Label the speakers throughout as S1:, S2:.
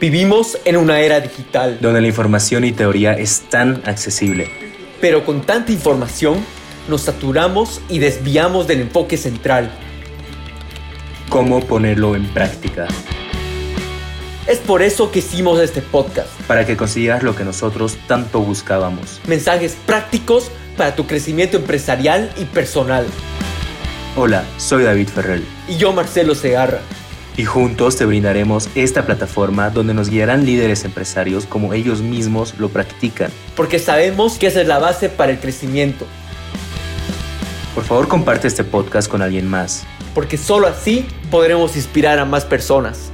S1: Vivimos en una era digital,
S2: donde la información y teoría es tan accesible.
S1: pero con tanta información nos saturamos y desviamos del enfoque central.
S2: ¿Cómo ponerlo en práctica?
S1: Es por eso que hicimos este podcast.
S2: Para que consigas lo que nosotros tanto buscábamos.
S1: Mensajes prácticos para tu crecimiento empresarial y personal.
S2: Hola, soy David Ferrell.
S1: Y yo, Marcelo Segarra.
S2: Y juntos te brindaremos esta plataforma donde nos guiarán líderes empresarios como ellos mismos lo practican.
S1: Porque sabemos que esa es la base para el crecimiento.
S2: Por favor, comparte este podcast con alguien más.
S1: Porque solo así podremos inspirar a más personas.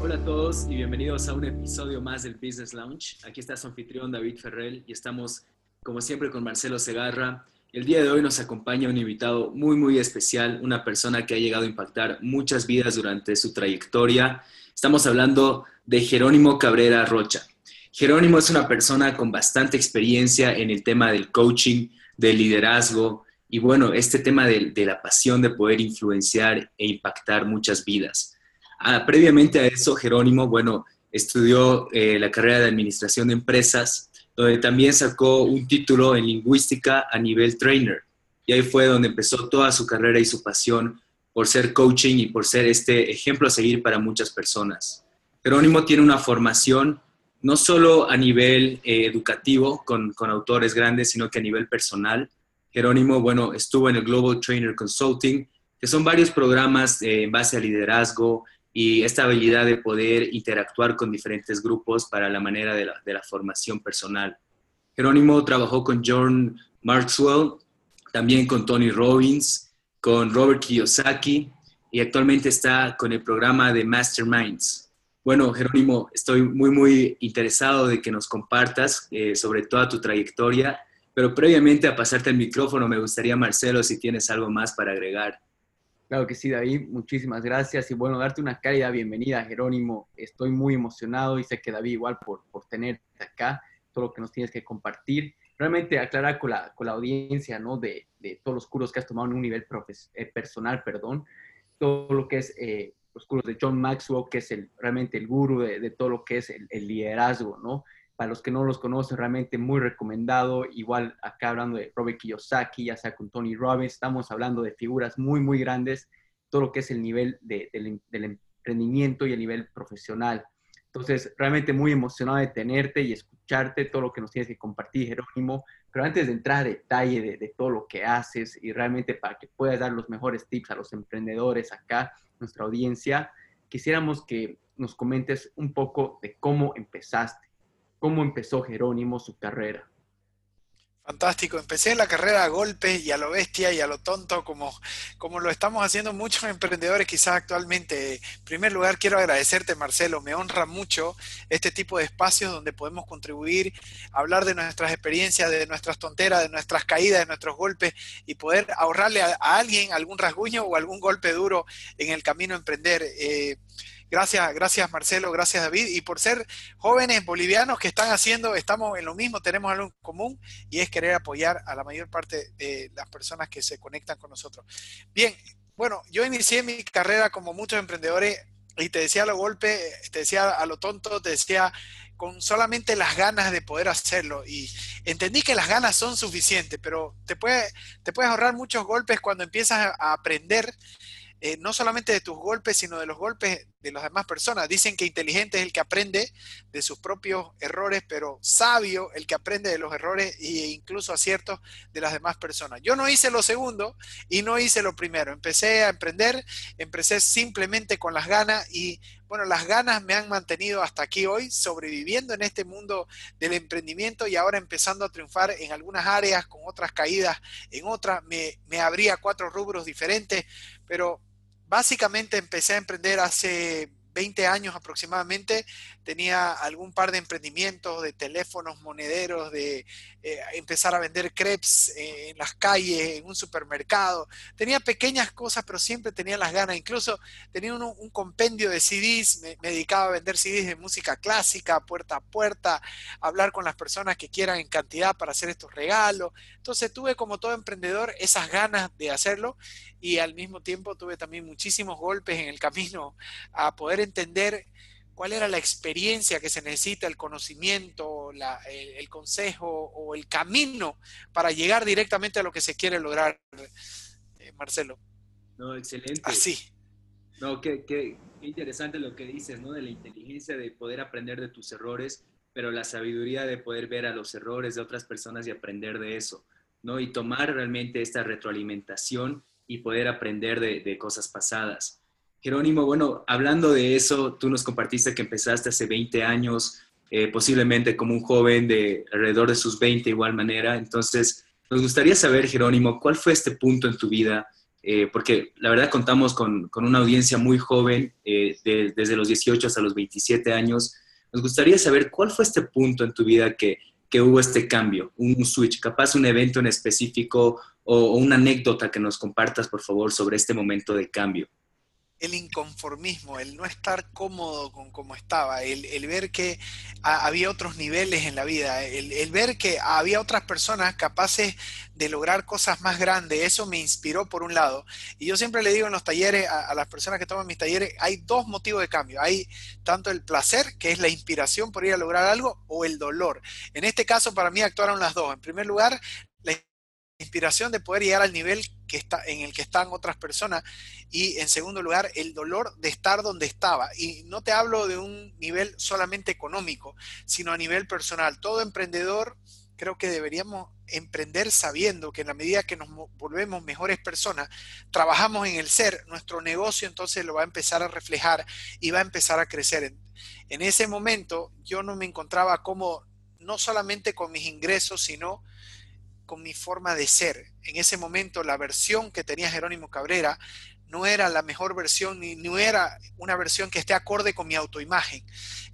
S3: Hola a todos y bienvenidos a un episodio más del Business Lounge. Aquí está su anfitrión David Ferrell y estamos como siempre con Marcelo Segarra. El día de hoy nos acompaña un invitado muy muy especial, una persona que ha llegado a impactar muchas vidas durante su trayectoria. Estamos hablando de Jerónimo Cabrera Rocha. Jerónimo es una persona con bastante experiencia en el tema del coaching, del liderazgo y bueno, este tema de, la pasión de poder influenciar e impactar muchas vidas. Ah, previamente a eso, Jerónimo, bueno, estudió eh, la carrera de Administración de Empresas, donde también sacó un título en lingüística a nivel trainer. Y ahí fue donde empezó toda su carrera y su pasión por ser coaching y por ser este ejemplo a seguir para muchas personas. Jerónimo tiene una formación no solo a nivel eh, educativo con, con autores grandes, sino que a nivel personal. Jerónimo, bueno, estuvo en el Global Trainer Consulting, que son varios programas eh, en base a liderazgo, y esta habilidad de poder interactuar con diferentes grupos para la manera de la, de la formación personal. Jerónimo trabajó con John Maxwell, también con Tony Robbins, con Robert Kiyosaki y actualmente está con el programa de Masterminds. Bueno, Jerónimo, estoy muy, muy interesado de que nos compartas eh, sobre toda tu trayectoria, pero previamente a pasarte el micrófono, me gustaría, Marcelo, si tienes algo más para agregar.
S1: Claro que sí, David, muchísimas gracias y bueno, darte una cálida bienvenida, Jerónimo. Estoy muy emocionado y sé que David igual por, por tenerte acá, todo lo que nos tienes que compartir. Realmente aclarar con la, con la audiencia, ¿no? De, de todos los cursos que has tomado en un nivel profes, eh, personal, perdón, todo lo que es eh, los cursos de John Maxwell, que es el, realmente el gurú de, de todo lo que es el, el liderazgo, ¿no? Para los que no los conocen, realmente muy recomendado. Igual acá hablando de Robert Kiyosaki, ya sea con Tony Robbins, estamos hablando de figuras muy, muy grandes, todo lo que es el nivel del, del emprendimiento y el nivel profesional. Entonces, realmente muy emocionado de tenerte y escucharte todo lo que nos tienes que compartir, Jerónimo. Pero antes de entrar a detalle de, de todo lo que haces y realmente para que puedas dar los mejores tips a los emprendedores acá, nuestra audiencia, quisiéramos que nos comentes un poco de cómo empezaste cómo empezó Jerónimo su carrera.
S4: Fantástico, empecé la carrera a golpes y a lo bestia y a lo tonto, como, como lo estamos haciendo muchos emprendedores quizás actualmente. En primer lugar, quiero agradecerte, Marcelo, me honra mucho este tipo de espacios donde podemos contribuir, hablar de nuestras experiencias, de nuestras tonteras, de nuestras caídas, de nuestros golpes y poder ahorrarle a, alguien algún rasguño o algún golpe duro en el camino a emprender. Eh, Gracias, gracias Marcelo, gracias David. Y por ser jóvenes bolivianos que están haciendo, estamos en lo mismo, tenemos algo en común y es querer apoyar a la mayor parte de las personas que se conectan con nosotros. Bien, bueno, yo inicié mi carrera como muchos emprendedores y te decía a lo golpe, te decía a lo tonto, te decía con solamente las ganas de poder hacerlo. Y entendí que las ganas son suficientes, pero te, puede, te puedes ahorrar muchos golpes cuando empiezas a aprender eh, no solamente de tus golpes, sino de los golpes de las demás personas. Dicen que inteligente es el que aprende de sus propios errores, pero sabio el que aprende de los errores e incluso aciertos de las demás personas. Yo no hice lo segundo y no hice lo primero. Empecé a emprender, empecé simplemente con las ganas y bueno, las ganas me han mantenido hasta aquí hoy, sobreviviendo en este mundo del emprendimiento y ahora empezando a triunfar en algunas áreas, con otras caídas en otras. Me, me abría cuatro rubros diferentes, pero básicamente empecé a emprender hace 20 años aproximadamente, tenía algún par de emprendimientos de teléfonos monederos, de eh, empezar a vender crepes eh, en las calles, en un supermercado. Tenía pequeñas cosas, pero siempre tenía las ganas. Incluso tenía un, un compendio de CDs, me, me, dedicaba a vender CDs de música clásica, puerta a puerta, hablar con las personas que quieran en cantidad para hacer estos regalos. Entonces tuve como todo emprendedor esas ganas de hacerlo y al mismo tiempo tuve también muchísimos golpes en el camino a poder entender cuál era la experiencia que se necesita, el conocimiento, el, consejo o el camino para llegar directamente a lo que se quiere lograr, eh, Marcelo.
S3: No, excelente.
S4: Así.
S3: No, qué, qué, interesante lo que dices, ¿no? De la inteligencia de poder aprender de tus errores, pero la sabiduría de poder ver a los errores de otras personas y aprender de eso, ¿no? Y tomar realmente esta retroalimentación y poder aprender de, cosas pasadas. Jerónimo, bueno, hablando de eso, tú nos compartiste que empezaste hace 20 años, eh, posiblemente como un joven de alrededor de sus 20 igual manera. Entonces, nos gustaría saber, Jerónimo, ¿cuál fue este punto en tu vida? Eh, porque la verdad contamos con, una audiencia muy joven, eh, desde los 18 hasta los 27 años. Nos gustaría saber cuál fue este punto en tu vida que, que hubo este cambio, un switch, capaz un evento en específico o, una anécdota que nos compartas, por favor, sobre este momento de cambio
S4: el inconformismo, el no estar cómodo con cómo estaba, el, ver que había otros niveles en la vida, el, ver que había otras personas capaces de lograr cosas más grandes, eso me inspiró por un lado. Y yo siempre le digo en los talleres, a, a, las personas que toman mis talleres, hay dos motivos de cambio. Hay tanto el placer, que es la inspiración por ir a lograr algo, o el dolor. En este caso, para mí actuaron las dos. En primer lugar, inspiración de poder llegar al nivel que está, en el que están otras personas y en segundo lugar el dolor de estar donde estaba. Y no te hablo de un nivel solamente económico, sino a nivel personal. Todo emprendedor creo que deberíamos emprender sabiendo que en la medida que nos volvemos mejores personas, trabajamos en el ser, nuestro negocio entonces lo va a empezar a reflejar y va a empezar a crecer. En, ese momento yo no me encontraba como no solamente con mis ingresos, sino con mi forma de ser. En ese momento la versión que tenía Jerónimo Cabrera no era la mejor versión ni no era una versión que esté acorde con mi autoimagen.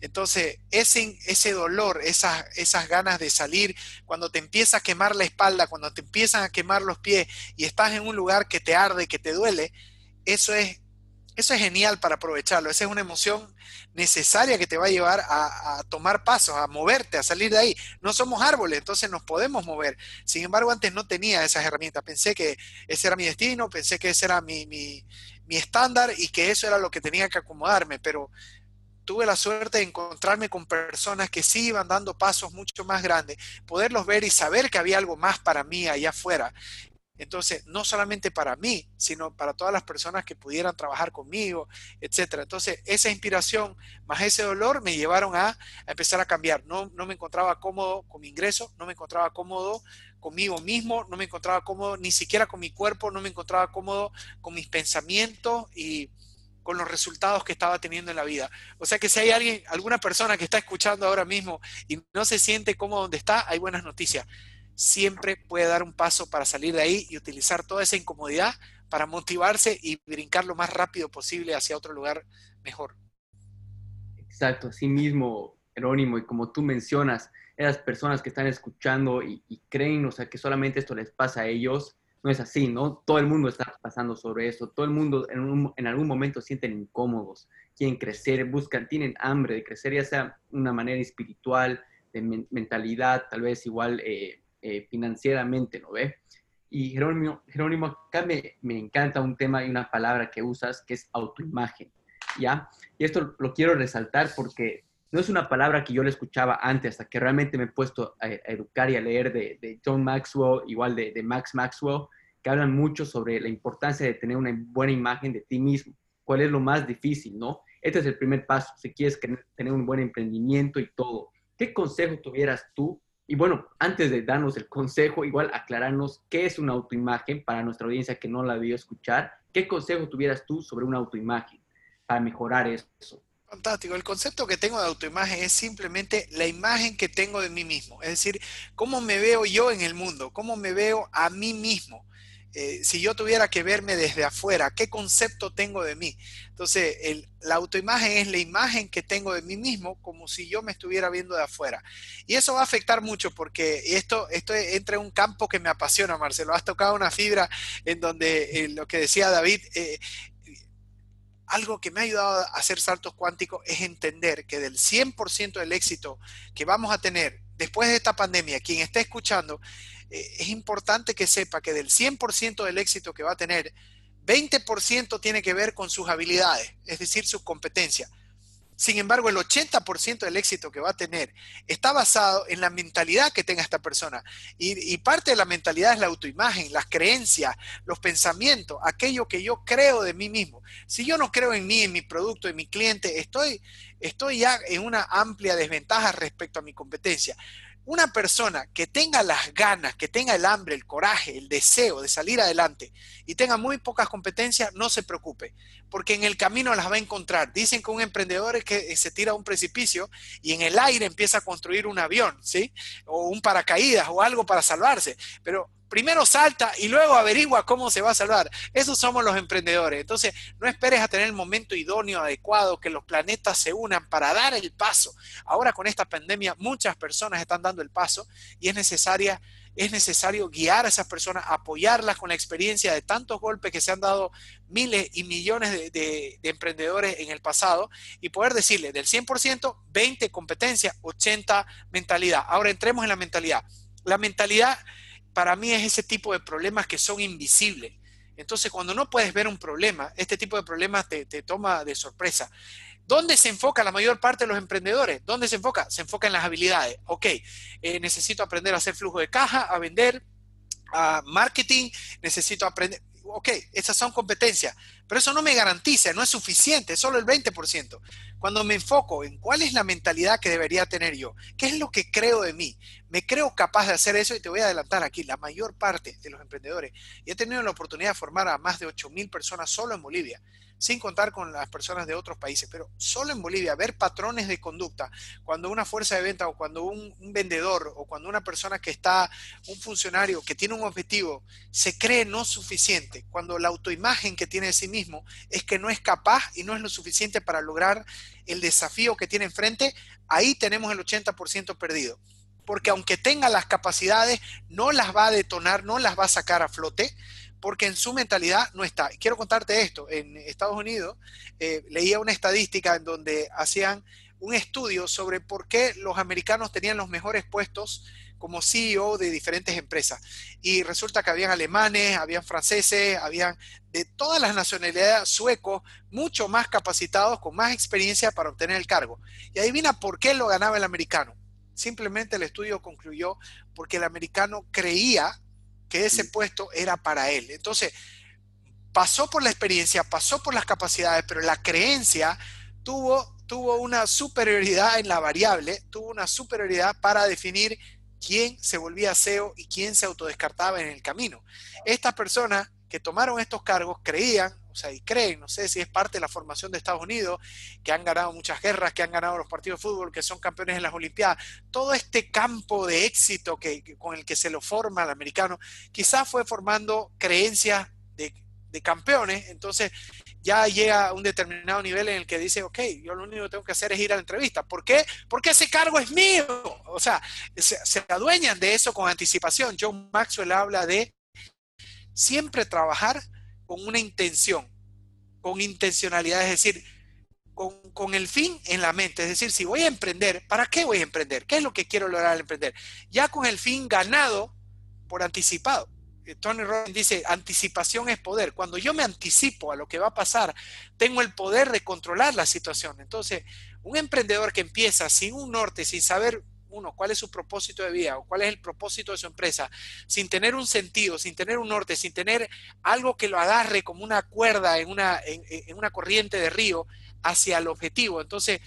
S4: Entonces, ese, ese dolor, esas, esas ganas de salir, cuando te empieza a quemar la espalda, cuando te empiezan a quemar los pies y estás en un lugar que te arde, que te duele, eso es eso es genial para aprovecharlo. Esa es una emoción necesaria que te va a llevar a, tomar pasos, a moverte, a salir de ahí. No somos árboles, entonces nos podemos mover. Sin embargo, antes no tenía esas herramientas. Pensé que ese era mi destino, pensé que ese era mi, mi, mi estándar y que eso era lo que tenía que acomodarme. Pero tuve la suerte de encontrarme con personas que sí iban dando pasos mucho más grandes, poderlos ver y saber que había algo más para mí allá afuera. Entonces, no solamente para mí, sino para todas las personas que pudieran trabajar conmigo, etcétera. Entonces, esa inspiración más ese dolor me llevaron a, empezar a cambiar. No, no me encontraba cómodo con mi ingreso, no me encontraba cómodo conmigo mismo, no me encontraba cómodo ni siquiera con mi cuerpo, no me encontraba cómodo con mis pensamientos y con los resultados que estaba teniendo en la vida. O sea que si hay alguien, alguna persona que está escuchando ahora mismo y no se siente cómodo donde está, hay buenas noticias siempre puede dar un paso para salir de ahí y utilizar toda esa incomodidad para motivarse y brincar lo más rápido posible hacia otro lugar mejor.
S1: Exacto, así mismo, Jerónimo, y como tú mencionas, esas personas que están escuchando y, creen, o sea, que solamente esto les pasa a ellos, no es así, ¿no? Todo el mundo está pasando sobre eso, todo el mundo en, en algún momento sienten incómodos, quieren crecer, buscan, tienen hambre de crecer, ya sea una manera espiritual, de mentalidad, tal vez igual eh, eh, financieramente, ¿no ve? Y Jerónimo, Jerónimo acá me, me, encanta un tema y una palabra que usas que es autoimagen, ¿ya? Y esto lo quiero resaltar porque no es una palabra que yo le escuchaba antes, hasta que realmente me he puesto a, educar y a leer de, de John Maxwell, igual de, de, Max Maxwell, que hablan mucho sobre la importancia de tener una buena imagen de ti mismo. ¿Cuál es lo más difícil, no? Este es el primer paso, si quieres tener un buen emprendimiento y todo. ¿Qué consejo tuvieras tú y bueno, antes de darnos el consejo, igual aclararnos qué es una autoimagen para nuestra audiencia que no la vio escuchar. ¿Qué consejo tuvieras tú sobre una autoimagen para mejorar eso?
S4: Fantástico. El concepto que tengo de autoimagen es simplemente la imagen que tengo de mí mismo. Es decir, cómo me veo yo en el mundo, cómo me veo a mí mismo. Eh, si yo tuviera que verme desde afuera, ¿qué concepto tengo de mí? Entonces, la autoimagen es la imagen que tengo de mí mismo como si yo me estuviera viendo de afuera. Y eso va a afectar mucho porque esto, entra en un campo que me apasiona, Marcelo. Has tocado una fibra en donde lo que decía David, eh, algo que me ha ayudado a hacer saltos cuánticos es entender que del 100% del éxito que vamos a tener después de esta pandemia, quien esté escuchando, eh, es importante que sepa que del 100% del éxito que va a tener, 20% tiene que ver con sus habilidades, es decir, sus competencias. Sin embargo, el 80% del éxito que va a tener está basado en la mentalidad que tenga esta persona. Y, parte de la mentalidad es la autoimagen, las creencias, los pensamientos, aquello que yo creo de mí mismo. Si yo no creo en mí, en mi producto, en mi cliente, estoy, estoy ya en una amplia desventaja respecto a mi competencia una persona que tenga las ganas, que tenga el hambre, el coraje, el deseo de salir adelante y tenga muy pocas competencias, no se preocupe, porque en el camino las va a encontrar. Dicen que un emprendedor es que se tira a un precipicio y en el aire empieza a construir un avión, ¿sí? O un paracaídas o algo para salvarse, pero primero salta y luego averigua cómo se va a salvar. Esos somos los emprendedores. Entonces, no esperes a tener el momento idóneo, adecuado, que los planetas se unan para dar el paso. Ahora con esta pandemia, muchas personas están dando el paso y es necesaria es necesario guiar a esas personas, apoyarlas con la experiencia de tantos golpes que se han dado miles y millones de, de emprendedores en el pasado y poder decirle del 100%, 20 competencia, 80 mentalidad. Ahora entremos en la mentalidad. La mentalidad para mí es ese tipo de problemas que son invisibles. Entonces, cuando no puedes ver un problema, este tipo de problemas te, toma de sorpresa. ¿Dónde se enfoca la mayor parte de los emprendedores? ¿Dónde se enfoca? Se enfoca en las habilidades. Ok, eh, necesito aprender a hacer flujo de caja, a vender, a marketing, necesito aprender. Ok, esas son competencias, pero eso no me garantiza, no es suficiente, solo el 20%. Cuando me enfoco en cuál es la mentalidad que debería tener yo, qué es lo que creo de mí, me creo capaz de hacer eso y te voy a adelantar aquí, la mayor parte de los emprendedores, y he tenido la oportunidad de formar a más de 8.000 personas solo en Bolivia, sin contar con las personas de otros países, pero solo en Bolivia, ver patrones de conducta, cuando una fuerza de venta o cuando un, vendedor o cuando una persona que está, un funcionario que tiene un objetivo, se cree no suficiente, cuando la autoimagen que tiene de sí mismo es que no es capaz y no es lo suficiente para lograr el desafío que tiene enfrente, ahí tenemos el 80% perdido. Porque aunque tenga las capacidades, no las va a detonar, no las va a sacar a flote, porque en su mentalidad no está. Quiero contarte esto, en Estados Unidos eh, leía una estadística en donde hacían un estudio sobre por qué los americanos tenían los mejores puestos como CEO de diferentes empresas. Y resulta que habían alemanes, habían franceses, habían de todas las nacionalidades suecos, mucho más capacitados, con más experiencia para obtener el cargo. Y adivina por qué lo ganaba el americano. Simplemente el estudio concluyó porque el americano creía que ese puesto era para él. Entonces, pasó por la experiencia, pasó por las capacidades, pero la creencia tuvo, tuvo una superioridad en la variable, tuvo una superioridad para definir quién se volvía CEO y quién se autodescartaba en el camino. Estas personas que tomaron estos cargos creían, o sea, y creen, no sé si es parte de la formación de Estados Unidos, que han ganado muchas guerras, que han ganado los partidos de fútbol, que son campeones en las Olimpiadas, todo este campo de éxito que, con el que se lo forma el americano, quizás fue formando creencias de, campeones, entonces ya llega a un determinado nivel en el que dice, ok, yo lo único que tengo que hacer es ir a la entrevista. ¿Por qué? Porque ese cargo es mío. O sea, se, adueñan de eso con anticipación. John Maxwell habla de siempre trabajar con una intención, con intencionalidad, es decir, con, el fin en la mente. Es decir, si voy a emprender, ¿para qué voy a emprender? ¿Qué es lo que quiero lograr al emprender? Ya con el fin ganado por anticipado. Eh, Tony Robbins dice, anticipación es poder. Cuando yo me anticipo a lo que va a pasar, tengo el poder de controlar la situación. Entonces, un emprendedor que empieza sin un norte, sin saber uno, cuál es su propósito de vida o cuál es el propósito de su empresa, sin tener un sentido, sin tener un norte, sin tener algo que lo agarre como una cuerda en una, en, una corriente de río hacia el objetivo. Entonces,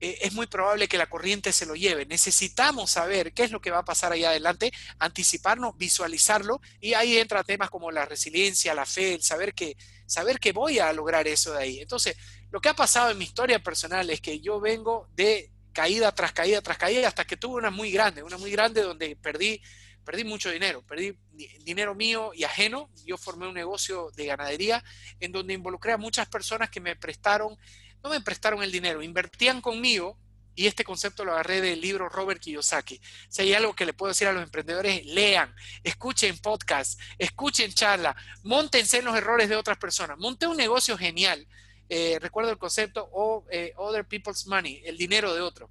S4: eh, es muy probable que la corriente se lo lleve. Necesitamos saber qué es lo que va a pasar ahí adelante, anticiparnos, visualizarlo, y ahí entra temas como la resiliencia, la fe, el saber que, saber que voy a lograr eso de ahí. Entonces, lo que ha pasado en mi historia personal es que yo vengo de caída tras caída tras caída, hasta que tuve una muy grande, una muy grande donde perdí, perdí mucho dinero, perdí dinero mío y ajeno. Yo formé un negocio de ganadería en donde involucré a muchas personas que me prestaron, no me prestaron el dinero, invertían conmigo y este concepto lo agarré del libro Robert Kiyosaki. Si hay algo que le puedo decir a los emprendedores, lean, escuchen podcast, escuchen charla, montense en los errores de otras personas. Monté un negocio genial eh, recuerdo el concepto o eh, other people's money, el dinero de otro.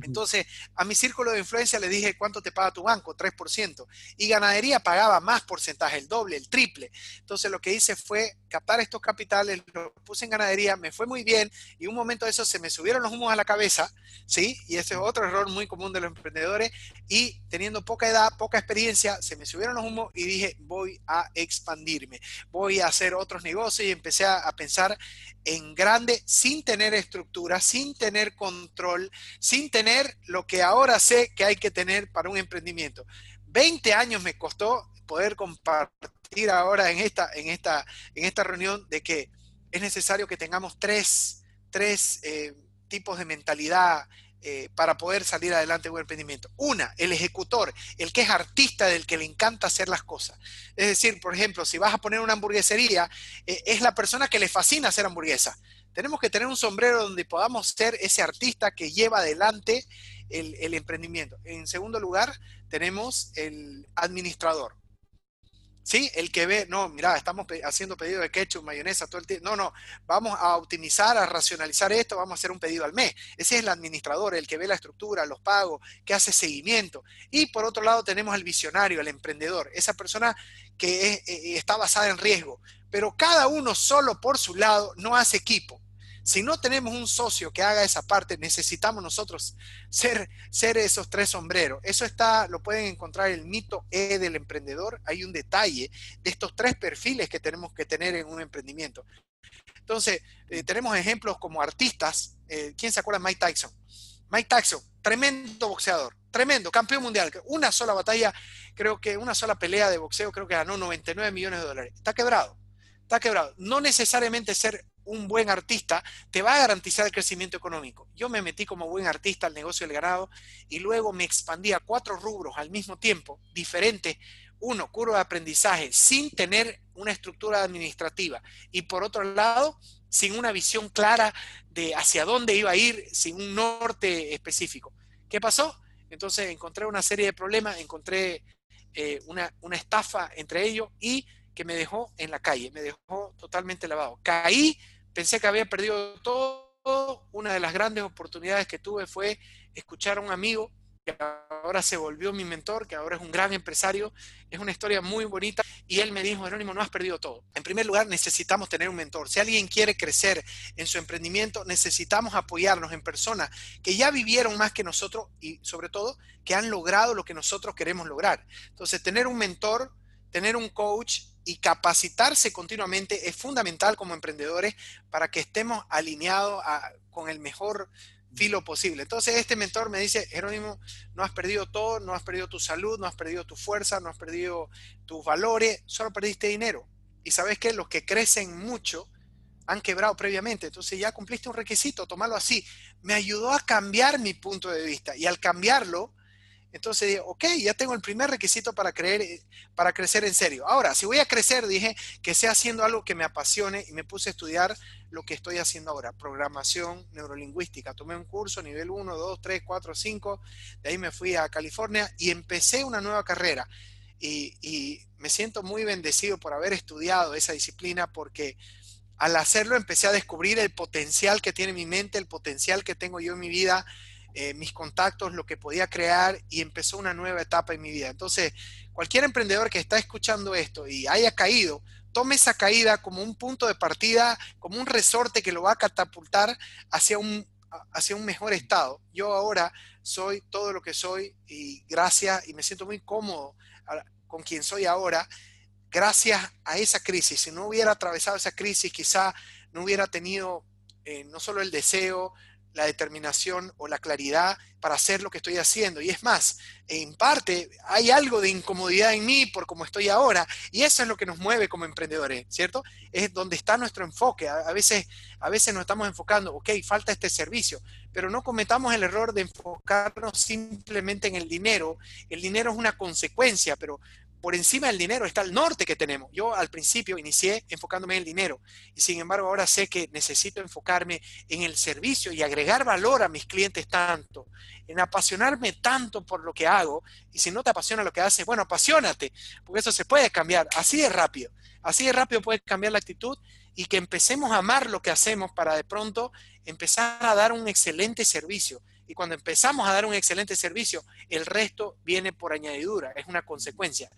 S4: Entonces, a mi círculo de influencia le dije, ¿cuánto te paga tu banco? 3%. Y ganadería pagaba más porcentaje, el doble, el triple. Entonces, lo que hice fue captar estos capitales, los puse en ganadería, me fue muy bien y un momento de eso se me subieron los humos a la cabeza, ¿sí? Y ese es otro error muy común de los emprendedores. Y teniendo poca edad, poca experiencia, se me subieron los humos y dije, voy a expandirme, voy a hacer otros negocios y empecé a, a pensar en grande sin tener estructura, sin tener control, sin tener lo que ahora sé que hay que tener para un emprendimiento. 20 años me costó poder compartir ahora en esta, en esta, en esta reunión de que es necesario que tengamos tres, tres eh, tipos de mentalidad eh, para poder salir adelante de un emprendimiento. Una, el ejecutor, el que es artista, del que le encanta hacer las cosas. Es decir, por ejemplo, si vas a poner una hamburguesería, eh, es la persona que le fascina hacer hamburguesa. Tenemos que tener un sombrero donde podamos ser ese artista que lleva adelante el, emprendimiento. En segundo lugar, tenemos el administrador. ¿Sí? El que ve, no, mira, estamos haciendo pedido de ketchup, mayonesa, todo el tiempo. No, no, vamos a optimizar, a racionalizar esto, vamos a hacer un pedido al mes. Ese es el administrador, el que ve la estructura, los pagos, que hace seguimiento. Y por otro lado tenemos el visionario, el emprendedor, esa persona que eh, está basada en riesgo. Pero cada uno solo por su lado no hace equipo. Si no tenemos un socio que haga esa parte, necesitamos nosotros ser, esos tres sombreros. Eso está, lo pueden encontrar en el mito E del emprendedor. Hay un detalle de estos tres perfiles que tenemos que tener en un emprendimiento. Entonces, eh, tenemos ejemplos como artistas. Eh, ¿Quién se acuerda de Mike Tyson? Mike Tyson, tremendo boxeador, tremendo, campeón mundial. Una sola batalla, creo que una sola pelea de boxeo, creo que ganó 99 millones de dólares. Está quebrado, está quebrado. No necesariamente ser un buen artista te va a garantizar el crecimiento económico. Yo me metí como buen artista al negocio del ganado y luego me expandí a cuatro rubros al mismo tiempo, diferentes. Uno, curva de aprendizaje, sin tener una estructura administrativa. Y por otro lado, sin una visión clara de hacia dónde iba a ir, sin un norte específico. ¿Qué pasó? Entonces encontré una serie de problemas, encontré eh, una, una estafa entre ellos y que me dejó en la calle, me dejó totalmente lavado. Caí, pensé que había perdido todo. Una de las grandes oportunidades que tuve fue escuchar a un amigo que ahora se volvió mi mentor, que ahora es un gran empresario. Es una historia muy bonita. Y él me dijo, Jerónimo, no has perdido todo. En primer lugar, necesitamos tener un mentor. Si alguien quiere crecer en su emprendimiento, necesitamos apoyarnos en personas que ya vivieron más que nosotros y sobre todo que han logrado lo que nosotros queremos lograr. Entonces, tener un mentor, tener un coach y capacitarse continuamente es fundamental como emprendedores para que estemos alineados con el mejor filo posible. Entonces este mentor me dice, Jerónimo, no has perdido todo, no has perdido tu salud, no has perdido tu fuerza, no has perdido tus valores, solo perdiste dinero. Y sabes que los que crecen mucho han quebrado previamente, entonces ya cumpliste un requisito, tomarlo así. Me ayudó a cambiar mi punto de vista y al cambiarlo, entonces dije, ok, ya tengo el primer requisito para, creer, eh, para crecer en serio. Ahora, si voy a crecer, dije que sea haciendo algo que me apasione y me puse a estudiar lo que estoy haciendo ahora, programación neurolingüística. Tomé un curso nivel 1, 2, 3, 4, 5, de ahí me fui a California y empecé una nueva carrera. Y, y me siento muy bendecido por haber estudiado esa disciplina porque al hacerlo empecé a descubrir el potencial que tiene mi mente, el potencial que tengo yo en mi vida eh, mis contactos, lo que podía crear y empezó una nueva etapa en mi vida. Entonces, cualquier emprendedor que está escuchando esto y haya caído, tome esa caída como un punto de partida, como un resorte que lo va a catapultar hacia un, hacia un mejor estado. Yo ahora soy todo lo que soy y gracias, y me siento muy cómodo con quien soy ahora, gracias a esa crisis. Si no hubiera atravesado esa crisis, quizá no hubiera tenido eh, no solo el deseo, la determinación o la claridad para hacer lo que estoy haciendo. Y es más, en parte hay algo de incomodidad en mí por cómo estoy ahora, y eso es lo que nos mueve como emprendedores, ¿cierto? Es donde está nuestro enfoque. A, veces, a veces nos estamos enfocando, ok, falta este servicio, pero no cometamos el error de enfocarnos simplemente en el dinero. El dinero es una consecuencia, pero por encima del dinero está el norte que tenemos. Yo al principio inicié enfocándome en el dinero y sin embargo ahora sé que necesito enfocarme en el servicio y agregar valor a mis clientes tanto, en apasionarme tanto por lo que hago y si no te apasiona lo que haces, bueno, apasionate, porque eso se puede cambiar así de rápido. Así de rápido puedes cambiar la actitud y que empecemos a amar lo que hacemos para de pronto empezar a dar un excelente servicio. Y cuando empezamos a dar un excelente servicio, el resto viene por añadidura, es una consecuencia.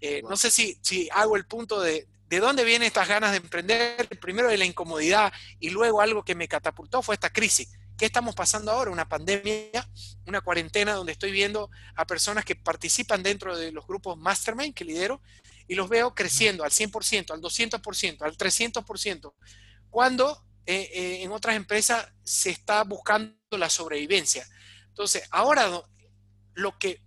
S4: Eh, no sé si, si hago el punto de, ¿De dónde vienen estas ganas de emprender? Primero de la incomodidad y luego algo que me catapultó fue esta crisis. ¿Qué estamos pasando ahora? Una pandemia, una cuarentena donde estoy viendo a personas que participan dentro de los grupos Mastermind que lidero y los veo creciendo al 100%, al 200%, al 300%, cuando eh, eh, en otras empresas se está buscando la sobrevivencia. Entonces, ahora lo que,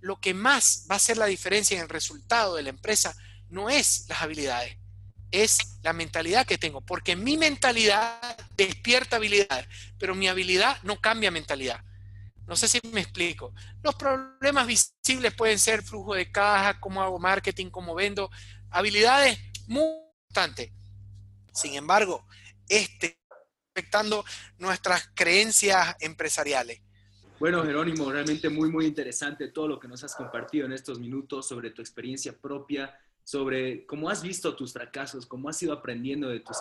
S4: lo que más va a hacer la diferencia en el resultado de la empresa no es las habilidades, es la mentalidad que tengo, porque mi mentalidad despierta habilidad, pero mi habilidad no cambia mentalidad. No sé si me explico. Los problemas visibles pueden ser flujo de caja, cómo hago marketing, cómo vendo, habilidades muy importantes. Sin embargo, este afectando nuestras creencias empresariales.
S3: Bueno, Jerónimo, realmente muy, muy interesante todo lo que nos has compartido en estos minutos sobre tu experiencia propia, sobre cómo has visto tus fracasos, cómo has ido aprendiendo de tus,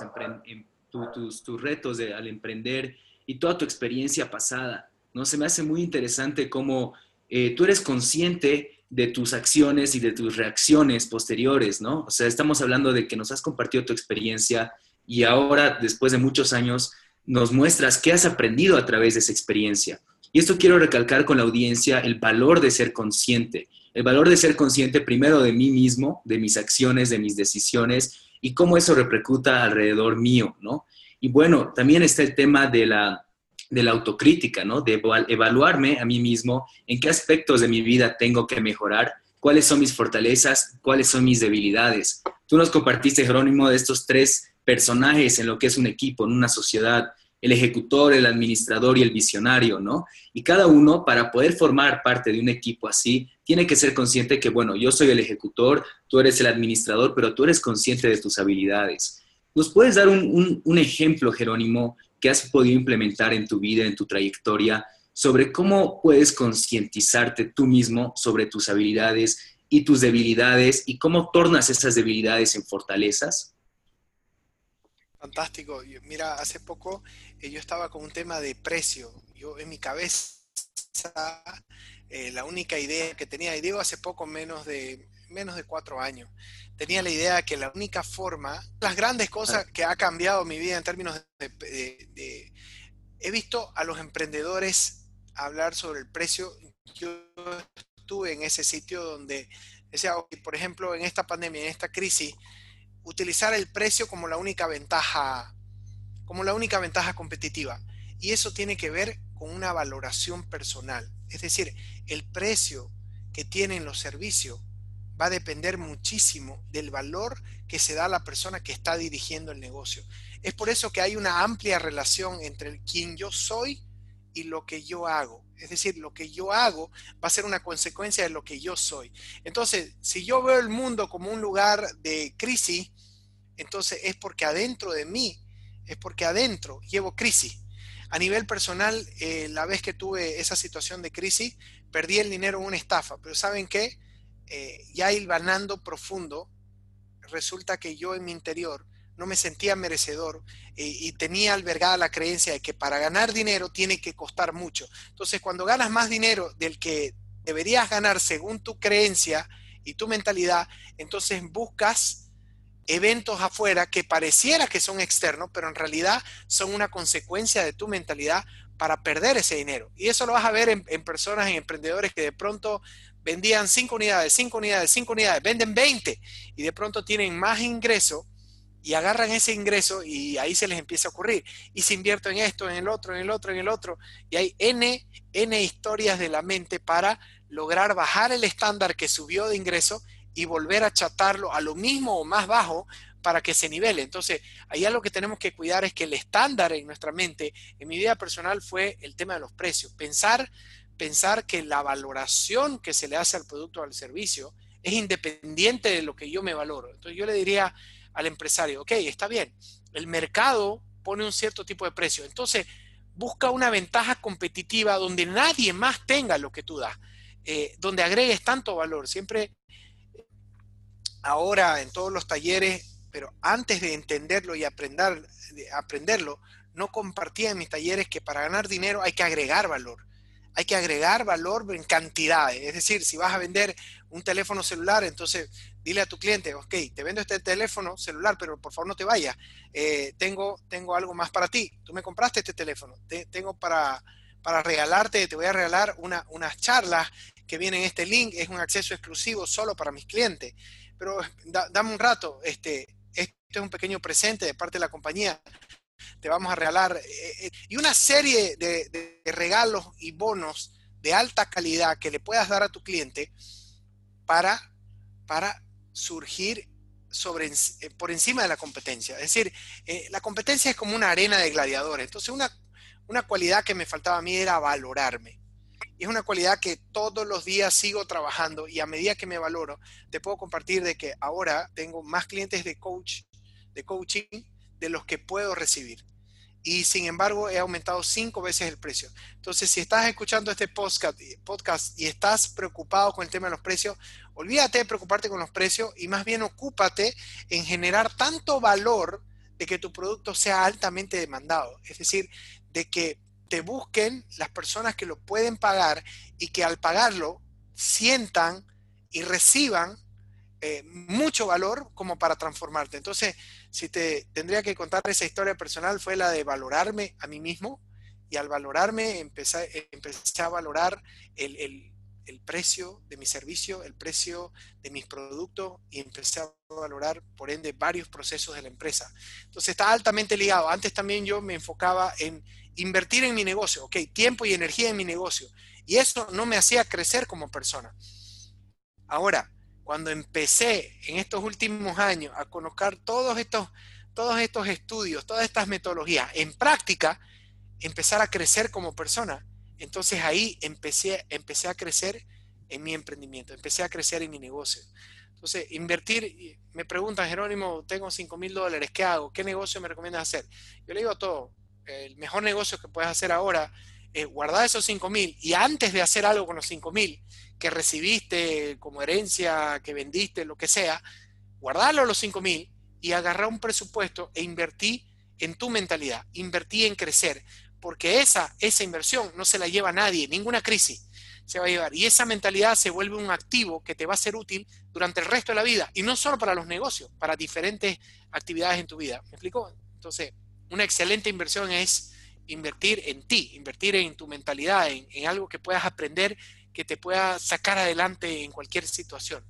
S3: em, tus, retos de, al emprender y toda tu experiencia pasada. ¿no? Se me hace muy interesante cómo eh, tú eres consciente de tus acciones y de tus reacciones posteriores, ¿no? O sea, estamos hablando de que nos has compartido tu experiencia y ahora, después de muchos años, nos muestras qué has aprendido a través de esa experiencia. Y esto quiero recalcar con la audiencia, el valor de ser consciente el valor de ser consciente primero de mí mismo, de mis acciones, de mis decisiones y cómo eso repercuta alrededor mío, ¿no? Y bueno, también está el tema de la, de la autocrítica, ¿no? De evaluarme a mí mismo en qué aspectos de mi vida tengo que mejorar, cuáles son mis fortalezas, cuáles son mis debilidades. Tú nos compartiste, Jerónimo, de estos tres personajes en lo que es un equipo, en una sociedad, el ejecutor, el administrador y el visionario, ¿no? Y cada uno, para poder formar parte de un equipo así, tiene que ser consciente que, bueno, yo soy el ejecutor, tú eres el administrador, pero tú eres consciente de tus habilidades. ¿Nos puedes dar un, ejemplo, Jerónimo, que has podido implementar en tu vida, en tu trayectoria, sobre cómo puedes concientizarte tú mismo sobre tus habilidades y tus debilidades y cómo tornas esas debilidades en fortalezas?
S4: Fantástico. Mira, hace poco eh, yo estaba con un tema de precio. Yo en mi cabeza, eh, la única idea que tenía, y digo hace poco menos de, menos de cuatro años, tenía la idea que la única forma, las grandes cosas que ha cambiado mi vida en términos de, he visto a los emprendedores hablar sobre el precio. Yo estuve en ese sitio donde decía, por ejemplo, en esta pandemia, en esta crisis, utilizar el precio como la única ventaja, como la única ventaja competitiva. Y eso tiene que ver con una valoración personal. Es decir, el precio que tienen los servicios va a depender muchísimo del valor que se da a la persona que está dirigiendo el negocio. Es por eso que hay una amplia relación entre quien yo soy y lo que yo hago. Es decir, lo que yo hago va a ser una consecuencia de lo que yo soy. Entonces, si yo veo el mundo como un lugar de crisis, entonces es porque adentro de mí, es porque adentro llevo crisis. A nivel personal, eh, la vez que tuve esa situación de crisis, perdí el dinero en una estafa, pero ¿saben qué? Eh, ya hilvanando profundo, resulta que yo en mi interior no me sentía merecedor eh, y tenía albergada la creencia de que para ganar dinero tiene que costar mucho. Entonces, cuando ganas más dinero del que deberías ganar según tu creencia y tu mentalidad, entonces buscas eventos afuera que pareciera que son externos, pero en realidad son una consecuencia de tu mentalidad para perder ese dinero. Y eso lo vas a ver en, personas, en emprendedores que de pronto vendían 5 unidades, 5 unidades, 5 unidades, venden 20 y de pronto tienen más ingreso y agarran ese ingreso y ahí se les empieza a ocurrir. Y se invierte en esto, en el otro, en el otro, en el otro. Y hay N, N historias de la mente para lograr bajar el estándar que subió de ingreso y volver a chatarlo a lo mismo o más bajo para que se nivele. Entonces, ahí lo que tenemos que cuidar es que el estándar en nuestra mente, en mi vida personal, fue el tema de los precios. Pensar, pensar que la valoración que se le hace al producto o al servicio es independiente de lo que yo me valoro. Entonces, yo le diría al empresario, ok, está bien, el mercado pone un cierto tipo de precio. Entonces, busca una ventaja competitiva donde nadie más tenga lo que tú das, eh, donde agregues tanto valor. Siempre ahora en todos los talleres, pero antes de entenderlo y aprender, aprenderlo, no compartía en mis talleres que para ganar dinero hay que agregar valor. Hay que agregar valor en cantidades. Es decir, si vas a vender un teléfono celular, entonces dile a tu cliente, ok, te vendo este teléfono celular, pero por favor no te vayas. Eh, tengo, tengo algo más para ti. Tú me compraste este teléfono. tengo para, para regalarte, te voy a regalar unas charlas que vienen en este link. Es un acceso exclusivo solo para mis clientes. Pero dame un rato. Este, este es un pequeño presente de parte de la compañía te vamos a regalar, eh, eh, y una serie de, regalos y bonos de alta calidad que le puedas dar a tu cliente para, para surgir eh, por encima de la competencia. Es decir, la competencia es como una arena de gladiadores. Entonces, una, una cualidad que me faltaba a mí era valorarme. Y es una cualidad que todos los días sigo trabajando y a medida que me valoro, te puedo compartir de que ahora tengo más clientes de coach, de coaching de los que puedo recibir. Y sin embargo, he aumentado cinco veces el precio. Entonces, si estás escuchando este podcast, podcast y estás preocupado con el tema de los precios, olvídate de preocuparte con los precios y más bien ocúpate en generar tanto valor de que tu producto sea altamente demandado. Es decir, de que te busquen las personas que lo pueden pagar y que al pagarlo sientan y reciban eh, mucho valor como para transformarte. Entonces, si te tendría que contar esa historia personal, fue la de valorarme a mí mismo y al valorarme empecé, empecé a valorar el, precio de mi servicio, el precio de mis productos y empecé a valorar, por ende, varios procesos de la empresa. Entonces, está altamente ligado. Antes también yo me enfocaba en invertir en mi negocio, ok, tiempo y energía en mi negocio. Y eso no me hacía crecer como persona. Ahora, cuando empecé en estos últimos años a conocer todos estos, todos estos estudios, todas estas metodologías en práctica, empezar a crecer como persona. Entonces ahí empecé, empecé a crecer en mi emprendimiento, empecé a crecer en mi negocio. Entonces, invertir, me preguntan, Jerónimo, tengo 5 mil dólares, ¿qué hago? ¿Qué negocio me recomiendas hacer? Yo le digo todo, el mejor negocio que puedes hacer ahora es guardar esos 5 mil y antes de hacer algo con los 5 mil, que recibiste como herencia, que vendiste, lo que sea, guardarlo los 5 mil y agarrar un presupuesto e invertir en tu mentalidad, invertí en crecer, porque esa, esa inversión no se la lleva nadie, ninguna crisis se va a llevar. Y esa mentalidad se vuelve un activo que te va a ser útil durante el resto de la vida, y no solo para los negocios, para diferentes actividades en tu vida. ¿Me explico? Entonces, una excelente inversión es invertir en ti, invertir en tu mentalidad, en, algo que puedas aprender que te pueda sacar adelante en cualquier situación.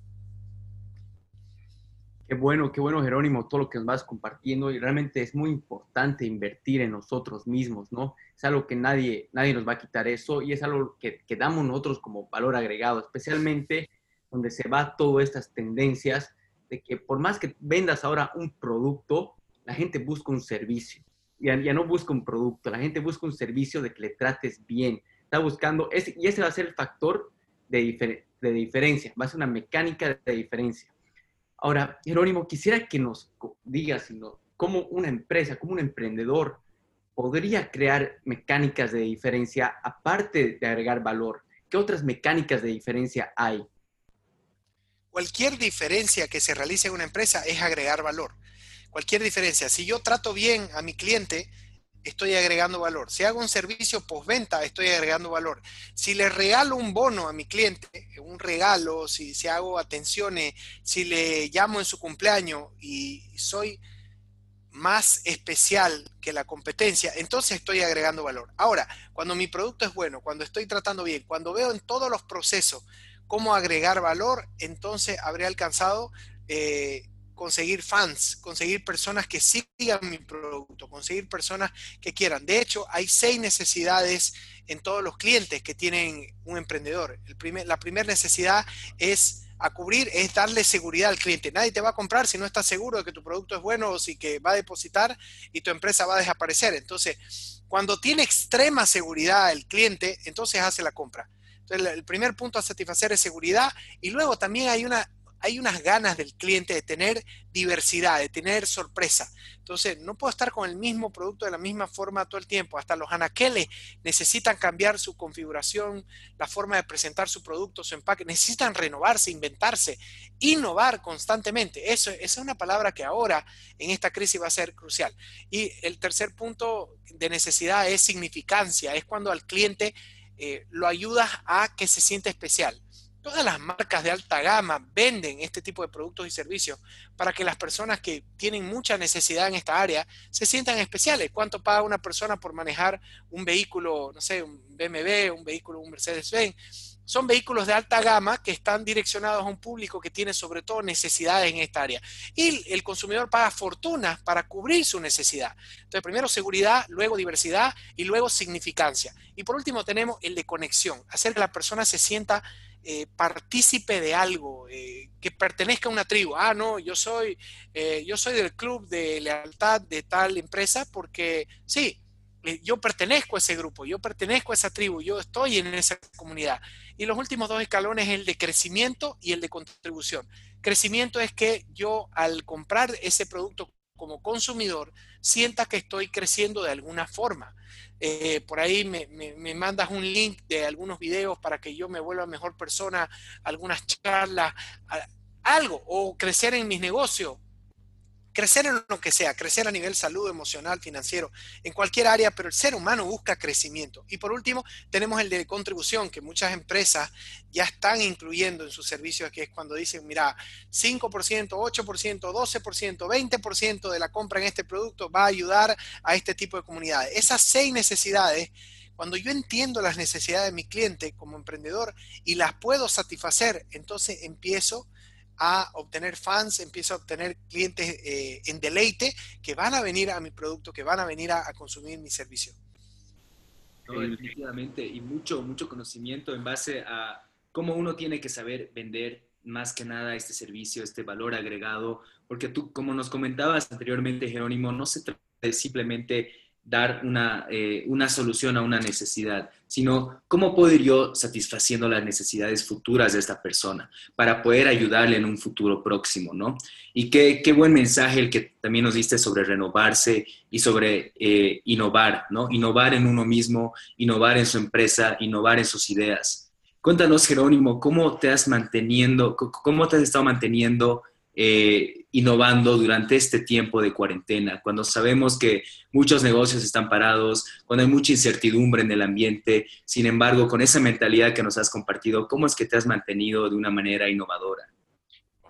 S1: Qué bueno, qué bueno, Jerónimo, todo lo que nos vas compartiendo. Y realmente es muy importante invertir en nosotros mismos, ¿no? Es algo que nadie, nadie nos va a quitar eso y es algo que, que damos nosotros como valor agregado, especialmente donde se va todas estas tendencias de que por más que vendas ahora un producto, la gente busca un servicio. Ya, ya no busca un producto, la gente busca un servicio de que le trates bien, está buscando, ese, y ese va a ser el factor de, de diferencia, va a ser una mecánica de diferencia. Ahora, Jerónimo, quisiera que nos digas cómo una empresa, cómo un emprendedor podría crear mecánicas de diferencia aparte de agregar valor. ¿Qué otras mecánicas de diferencia hay?
S4: Cualquier diferencia que se realice en una empresa es agregar valor. Cualquier diferencia. Si yo trato bien a mi cliente, estoy agregando valor. Si hago un servicio postventa, estoy agregando valor. Si le regalo un bono a mi cliente, un regalo, si, si hago atenciones, si le llamo en su cumpleaños y soy más especial que la competencia, entonces estoy agregando valor. Ahora, cuando mi producto es bueno, cuando estoy tratando bien, cuando veo en todos los procesos cómo agregar valor, entonces habré alcanzado eh, conseguir fans, conseguir personas que sigan mi producto, conseguir personas que quieran. De hecho, hay seis necesidades en todos los clientes que tienen un emprendedor. La primera necesidad es a cubrir es darle seguridad al cliente. Nadie te va a comprar si no estás seguro de que tu producto es bueno o si que va a depositar y tu empresa va a desaparecer. Entonces, cuando tiene extrema seguridad el cliente, entonces hace la compra. Entonces, el primer punto a satisfacer es seguridad y luego también hay una hay unas ganas del cliente de tener diversidad, de tener sorpresa. Entonces, no puedo estar con el mismo producto de la misma forma todo el tiempo. Hasta los anaqueles necesitan cambiar su configuración, la forma de presentar su producto, su empaque. Necesitan renovarse, inventarse, innovar constantemente. Eso, esa es una palabra que ahora en esta crisis va a ser crucial. Y el tercer punto de necesidad es significancia. Es cuando al cliente eh, lo ayudas a que se sienta especial. Todas las marcas de alta gama venden este tipo de productos y servicios para que las personas que tienen mucha necesidad en esta área se sientan especiales. ¿Cuánto paga una persona por manejar un vehículo, no sé, un BMW, un vehículo, un Mercedes-Benz? Son vehículos de alta gama que están direccionados a un público que tiene sobre todo necesidades en esta área. Y el consumidor paga fortunas para cubrir su necesidad. Entonces, primero seguridad, luego diversidad y luego significancia. Y por último tenemos el de conexión, hacer que la persona se sienta eh, partícipe de algo, eh, que pertenezca a una tribu. Ah, no, yo soy, eh, yo soy del club de lealtad de tal empresa porque sí, yo pertenezco a ese grupo, yo pertenezco a esa tribu, yo estoy en esa comunidad. Y los últimos dos escalones, el de crecimiento y el de contribución. Crecimiento es que yo al comprar ese producto como consumidor sienta que estoy creciendo de alguna forma. Eh, por ahí me, mandas un link de algunos videos para que yo me vuelva mejor persona, algunas charlas, algo, o crecer en mis negocios, crecer en lo que sea, crecer a nivel salud, emocional, financiero, en cualquier área, pero el ser humano busca crecimiento. Y por último, tenemos el de contribución, que muchas empresas ya están incluyendo en sus servicios, que es cuando dicen, mira, 5%, 8%, 12%, 20% de la compra en este producto va a ayudar a este tipo de comunidades. Esas seis necesidades cuando yo entiendo las necesidades de mi cliente como emprendedor y las puedo satisfacer, entonces empiezo a obtener fans, empiezo a obtener clientes eh, en deleite que van a venir a mi producto, que van a venir a, consumir mi servicio.
S3: definitivamente, y mucho, mucho conocimiento en base a cómo uno tiene que saber vender más que nada este servicio, este valor agregado, porque tú, como nos comentabas anteriormente, Jerónimo, no se trata de simplemente dar una, eh, una solución a una necesidad, sino cómo puedo ir yo satisfaciendo las necesidades futuras de esta persona para poder ayudarle en un futuro próximo, ¿no? Y qué, qué buen mensaje el que también nos diste sobre renovarse y sobre eh, innovar, ¿no? Innovar en uno mismo, innovar en su empresa, innovar en sus ideas. Cuéntanos, Jerónimo, ¿cómo te has manteniendo, cómo te has estado manteniendo eh, innovando durante este tiempo de cuarentena, cuando sabemos que muchos negocios están parados, cuando hay mucha incertidumbre en el ambiente. Sin embargo, con esa mentalidad que nos has compartido, ¿cómo es que te has mantenido de una manera innovadora?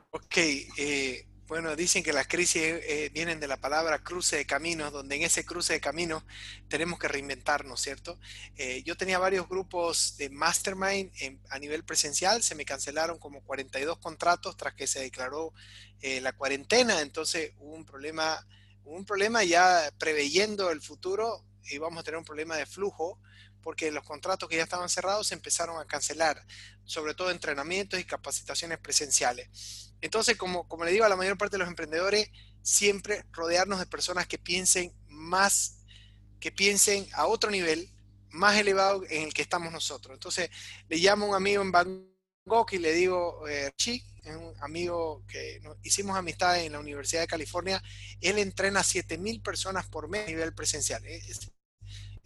S4: Ok, eh, bueno, dicen que las crisis eh, vienen de la palabra cruce de caminos, donde en ese cruce de caminos tenemos que reinventarnos, ¿cierto? Eh, yo tenía varios grupos de mastermind a nivel presencial, se me cancelaron como 42 contratos tras que se declaró eh, la cuarentena, entonces hubo un problema, un problema ya preveyendo el futuro, íbamos a tener un problema de flujo porque los contratos que ya estaban cerrados se empezaron a cancelar, sobre todo entrenamientos y capacitaciones presenciales. Entonces, como, le digo a la mayor parte de los emprendedores, siempre rodearnos de personas que piensen más, que piensen a otro nivel, más elevado en el que estamos nosotros. Entonces, le llamo a un amigo en Bangkok y le digo, eh, Chi, es un amigo que hicimos amistad en la Universidad de California, él entrena a 7.000 personas por mes a nivel presencial. Es,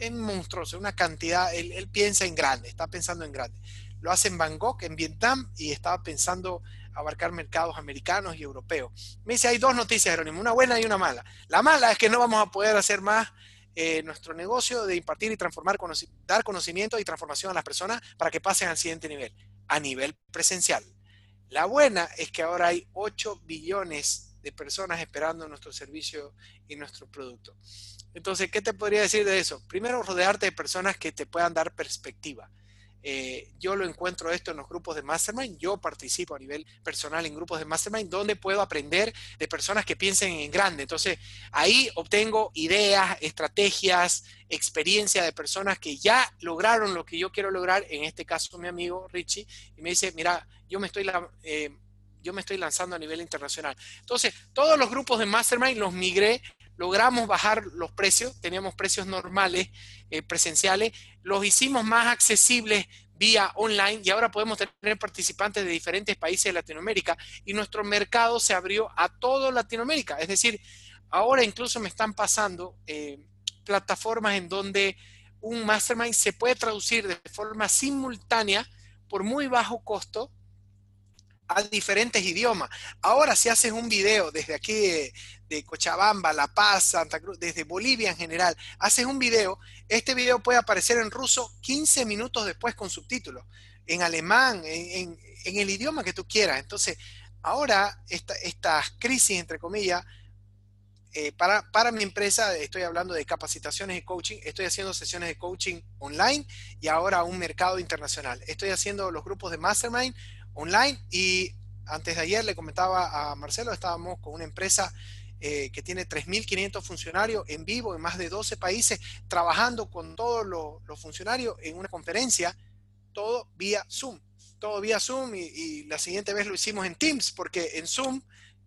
S4: es monstruoso, una cantidad, él, él, piensa en grande, está pensando en grande. Lo hace en Bangkok, en Vietnam, y estaba pensando abarcar mercados americanos y europeos. Me dice, hay dos noticias, Jerónimo, una buena y una mala. La mala es que no vamos a poder hacer más eh, nuestro negocio de impartir y transformar, dar conocimiento y transformación a las personas para que pasen al siguiente nivel, a nivel presencial. La buena es que ahora hay 8 billones de personas esperando nuestro servicio y nuestro producto. Entonces, ¿qué te podría decir de eso? Primero, rodearte de personas que te puedan dar perspectiva. Eh, yo lo encuentro esto en los grupos de Mastermind, yo participo a nivel personal en grupos de Mastermind donde puedo aprender de personas que piensen en grande. Entonces, ahí obtengo ideas, estrategias, experiencia de personas que ya lograron lo que yo quiero lograr, en este caso mi amigo Richie, y me dice, mira, yo me estoy... Eh, yo me estoy lanzando a nivel internacional. Entonces, todos los grupos de Mastermind los migré logramos bajar los precios, teníamos precios normales, eh, presenciales, los hicimos más accesibles vía online y ahora podemos tener participantes de diferentes países de Latinoamérica y nuestro mercado se abrió a toda Latinoamérica. Es decir, ahora incluso me están pasando eh, plataformas en donde un mastermind se puede traducir de forma simultánea por muy bajo costo a diferentes idiomas. Ahora si haces un video desde aquí de, Cochabamba, La Paz, Santa Cruz, desde Bolivia en general, haces un video, este video puede aparecer en ruso 15 minutos después con subtítulos, en alemán, en, el idioma que tú quieras. Entonces, ahora estas crisis, entre comillas, eh, para, para, mi empresa estoy hablando de capacitaciones y coaching, estoy haciendo sesiones de coaching online y ahora un mercado internacional. Estoy haciendo los grupos de mastermind online y antes de ayer le comentaba a Marcelo, estábamos con una empresa eh, que tiene 3.500 funcionarios en vivo en más de 12 países, trabajando con todos los, funcionarios en una conferencia, todo vía Zoom, todo vía Zoom y, y, la siguiente vez lo hicimos en Teams, porque en Zoom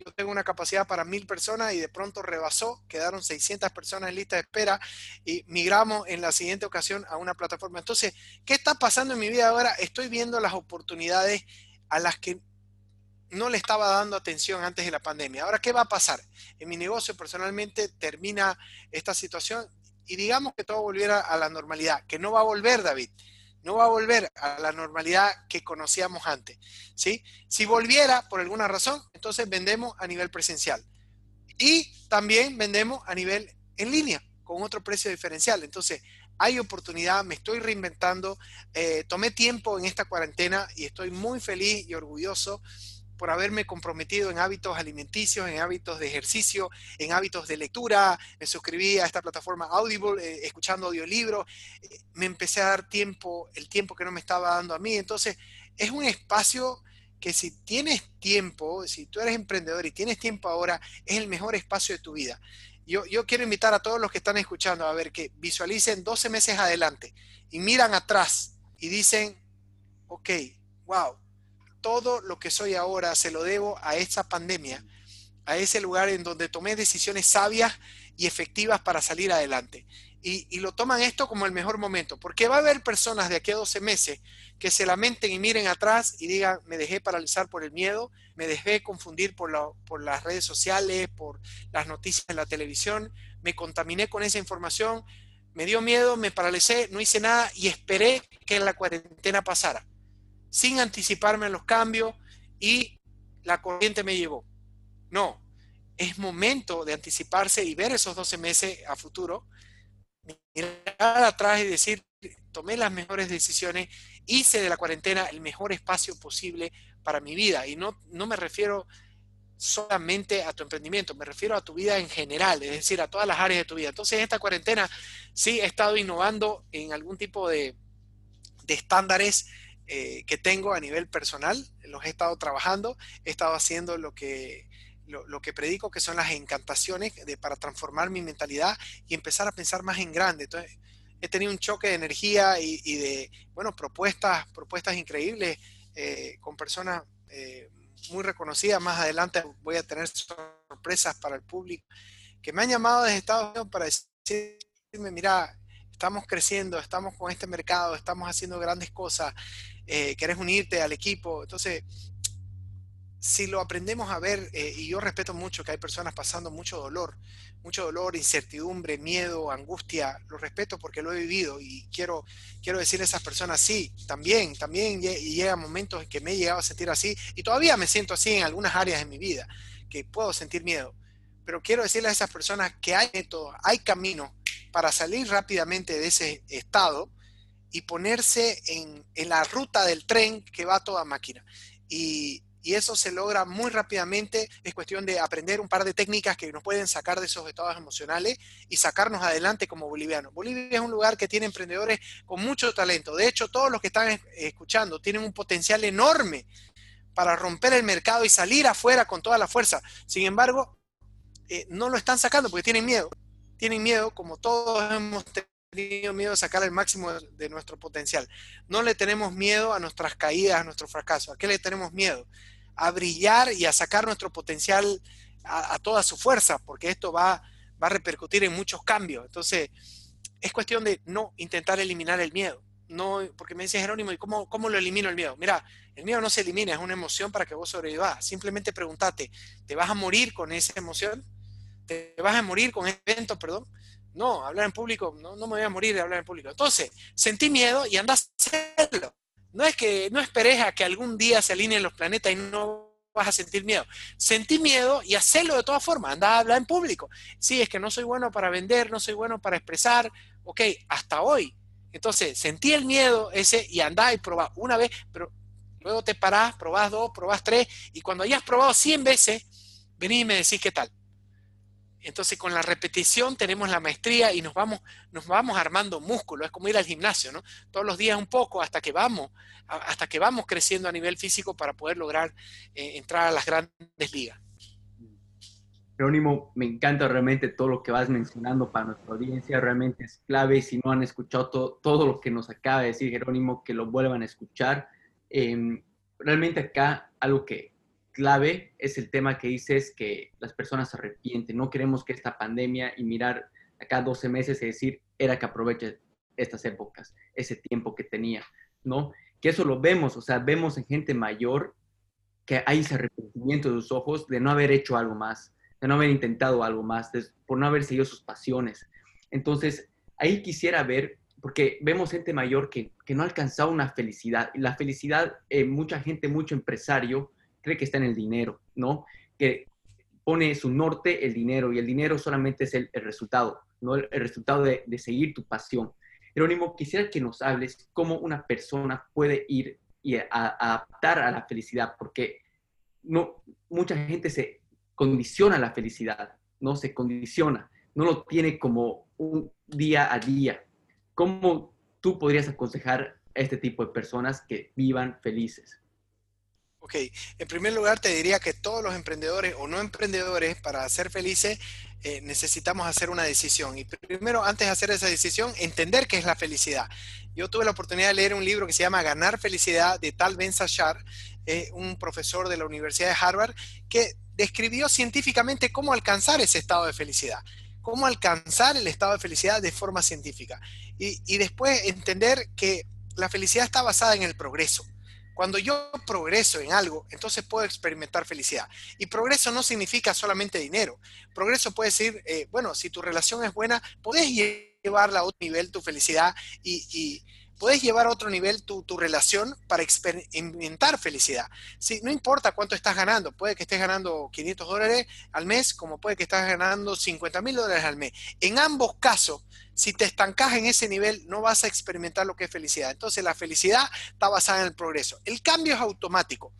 S4: yo tengo una capacidad para mil personas y de pronto rebasó, quedaron 600 personas en lista de espera y migramos en la siguiente ocasión a una plataforma. Entonces, ¿qué está pasando en mi vida ahora? Estoy viendo las oportunidades a las que no le estaba dando atención antes de la pandemia. Ahora, ¿qué va a pasar? En mi negocio personalmente termina esta situación y digamos que todo volviera a la normalidad, que no va a volver, David, no va a volver a la normalidad que conocíamos antes. ¿sí? Si volviera por alguna razón, entonces vendemos a nivel presencial y también vendemos a nivel en línea con otro precio diferencial. Entonces, hay oportunidad, me estoy reinventando, eh, tomé tiempo en esta cuarentena y estoy muy feliz y orgulloso por haberme comprometido en hábitos alimenticios, en hábitos de ejercicio, en hábitos de lectura. Me suscribí a esta plataforma Audible, eh, escuchando audiolibros. Eh, me empecé a dar tiempo, el tiempo que no me estaba dando a mí. Entonces, es un espacio que si tienes tiempo, si tú eres emprendedor y tienes tiempo ahora, es el mejor espacio de tu vida. Yo, quiero invitar a todos los que están escuchando a ver que visualicen 12 meses adelante y miran atrás y dicen, ok, wow, todo lo que soy ahora se lo debo a esta pandemia, a ese lugar en donde tomé decisiones sabias y efectivas para salir adelante. Y, lo toman esto como el mejor momento, porque va a haber personas de aquí a 12 meses que se lamenten y miren atrás y digan, me dejé paralizar por el miedo, me dejé confundir por, las redes sociales, por las noticias en la televisión, me contaminé con esa información, me dio miedo, me paralicé, no hice nada y esperé que la cuarentena pasara sin anticiparme a los cambios y la corriente me llevó. No, es momento de anticiparse y ver esos 12 meses a futuro, mirar atrás y decir, tomé las mejores decisiones, hice de la cuarentena el mejor espacio posible para mi vida. Y no, no me refiero solamente a tu emprendimiento, me refiero a tu vida en general, es decir, a todas las áreas de tu vida. Entonces, en esta cuarentena sí he estado innovando en algún tipo de, de estándares eh, que tengo a nivel personal, los he estado trabajando, he estado haciendo lo que, lo, que predico, que son las encantaciones de, para transformar mi mentalidad y empezar a pensar más en grande. Entonces, he tenido un choque de energía y, de, bueno, propuestas, propuestas increíbles eh, con personas eh, muy reconocidas. Más adelante voy a tener sorpresas para el público que me han llamado desde Estados Unidos para decirme, mira, estamos creciendo, estamos con este mercado, estamos haciendo grandes cosas, eh, querés unirte al equipo. Entonces, si lo aprendemos a ver, eh, y yo respeto mucho que hay personas pasando mucho dolor, mucho dolor, incertidumbre, miedo, angustia, lo respeto porque lo he vivido y quiero, quiero decirle a esas personas, sí, también, también llega momentos en que me he llegado a sentir así y todavía me siento así en algunas áreas de mi vida, que puedo sentir miedo, pero quiero decirle a esas personas que hay métodos, hay camino para salir rápidamente de ese estado y ponerse en, la ruta del tren que va toda máquina. Y, eso se logra muy rápidamente. Es cuestión de aprender un par de técnicas que nos pueden sacar de esos estados emocionales y sacarnos adelante como bolivianos. Bolivia es un lugar que tiene emprendedores con mucho talento. De hecho, todos los que están escuchando tienen un potencial enorme para romper el mercado y salir afuera con toda la fuerza. Sin embargo, eh, no lo están sacando porque tienen miedo. Tienen miedo, como todos hemos tenido miedo a sacar el máximo de nuestro potencial. No le tenemos miedo a nuestras caídas, a nuestro fracaso. ¿A qué le tenemos miedo? A brillar y a sacar nuestro potencial a, toda su fuerza, porque esto va, va a repercutir en muchos cambios. Entonces, es cuestión de no intentar eliminar el miedo. no, porque me dice Jerónimo, ¿y cómo, cómo lo elimino el miedo? Mira, el miedo no se elimina, es una emoción para que vos sobrevivas. Simplemente pregúntate, ¿te vas a morir con esa emoción? ¿Te vas a morir con ese evento, perdón? No, hablar en público, no, no me voy a morir de hablar en público. Entonces, sentí miedo y anda a hacerlo. No es que no esperes a que algún día se alineen los planetas y no vas a sentir miedo. Sentí miedo y hacerlo de todas formas, anda a hablar en público. Sí, es que no soy bueno para vender, no soy bueno para expresar. Ok, hasta hoy. Entonces, sentí el miedo ese y andá y probá una vez, pero luego te parás, probás dos, probás tres, y cuando hayas probado 100 veces, venís y me decís qué tal. Entonces con la repetición tenemos la maestría y nos vamos, nos vamos armando músculo, es como ir al gimnasio, ¿no? Todos los días un poco hasta que vamos, hasta que vamos creciendo a nivel físico para poder lograr eh, entrar a las grandes ligas.
S1: Jerónimo, me encanta realmente todo lo que vas mencionando para nuestra audiencia, realmente es clave. Si no han escuchado todo, lo que nos acaba de decir Jerónimo, que lo vuelvan a escuchar. Em, realmente acá algo que, clave es el tema que dices que las personas se arrepienten. No queremos que esta pandemia y mirar acá 12 meses y decir, era que aproveche estas épocas, ese tiempo que tenía, ¿no? Que eso lo vemos, o sea, vemos en gente mayor que hay ese arrepentimiento de sus ojos de no haber hecho algo más, de no haber intentado algo más, por no haber seguido sus pasiones. Entonces, ahí quisiera ver, porque vemos gente mayor que, no ha alcanzado una felicidad. La felicidad, eh, mucha gente, mucho empresario, cree que está en el dinero, ¿no? Que pone su norte el dinero y el dinero solamente es el, resultado, ¿no? El, resultado de, seguir tu pasión. Jerónimo, quisiera que nos hables cómo una persona puede ir y adaptar a la felicidad, porque no, mucha gente se condiciona la felicidad, no se condiciona, no lo tiene como un día a día. ¿Cómo tú podrías aconsejar a este tipo de personas que vivan felices?
S4: Ok, en primer lugar te diría que todos los emprendedores o no emprendedores para ser felices eh, necesitamos hacer una decisión. Y primero, antes de hacer esa decisión, entender qué es la felicidad. Yo tuve la oportunidad de leer un libro que se llama Ganar Felicidad de Tal Ben Sachar, un profesor de la Universidad de Harvard, que describió científicamente cómo alcanzar ese estado de felicidad cómo alcanzar el estado de felicidad de forma científica. Y después entender que la felicidad está basada en el progreso. Cuando yo progreso en algo, entonces puedo experimentar felicidad. Y progreso no significa solamente dinero. Progreso puede decir, eh, bueno, si tu relación es buena, puedes llevarla a otro nivel tu felicidad y, puedes llevar a otro nivel tu, relación para experimentar felicidad. Sí, no importa cuánto estás ganando, puede que estés ganando 500 dólares al mes, como puede que estés ganando 50 mil dólares al mes. En ambos casos, si te estancas en ese nivel, no vas a experimentar lo que es felicidad. Entonces, la felicidad está basada en el progreso. El cambio es automático.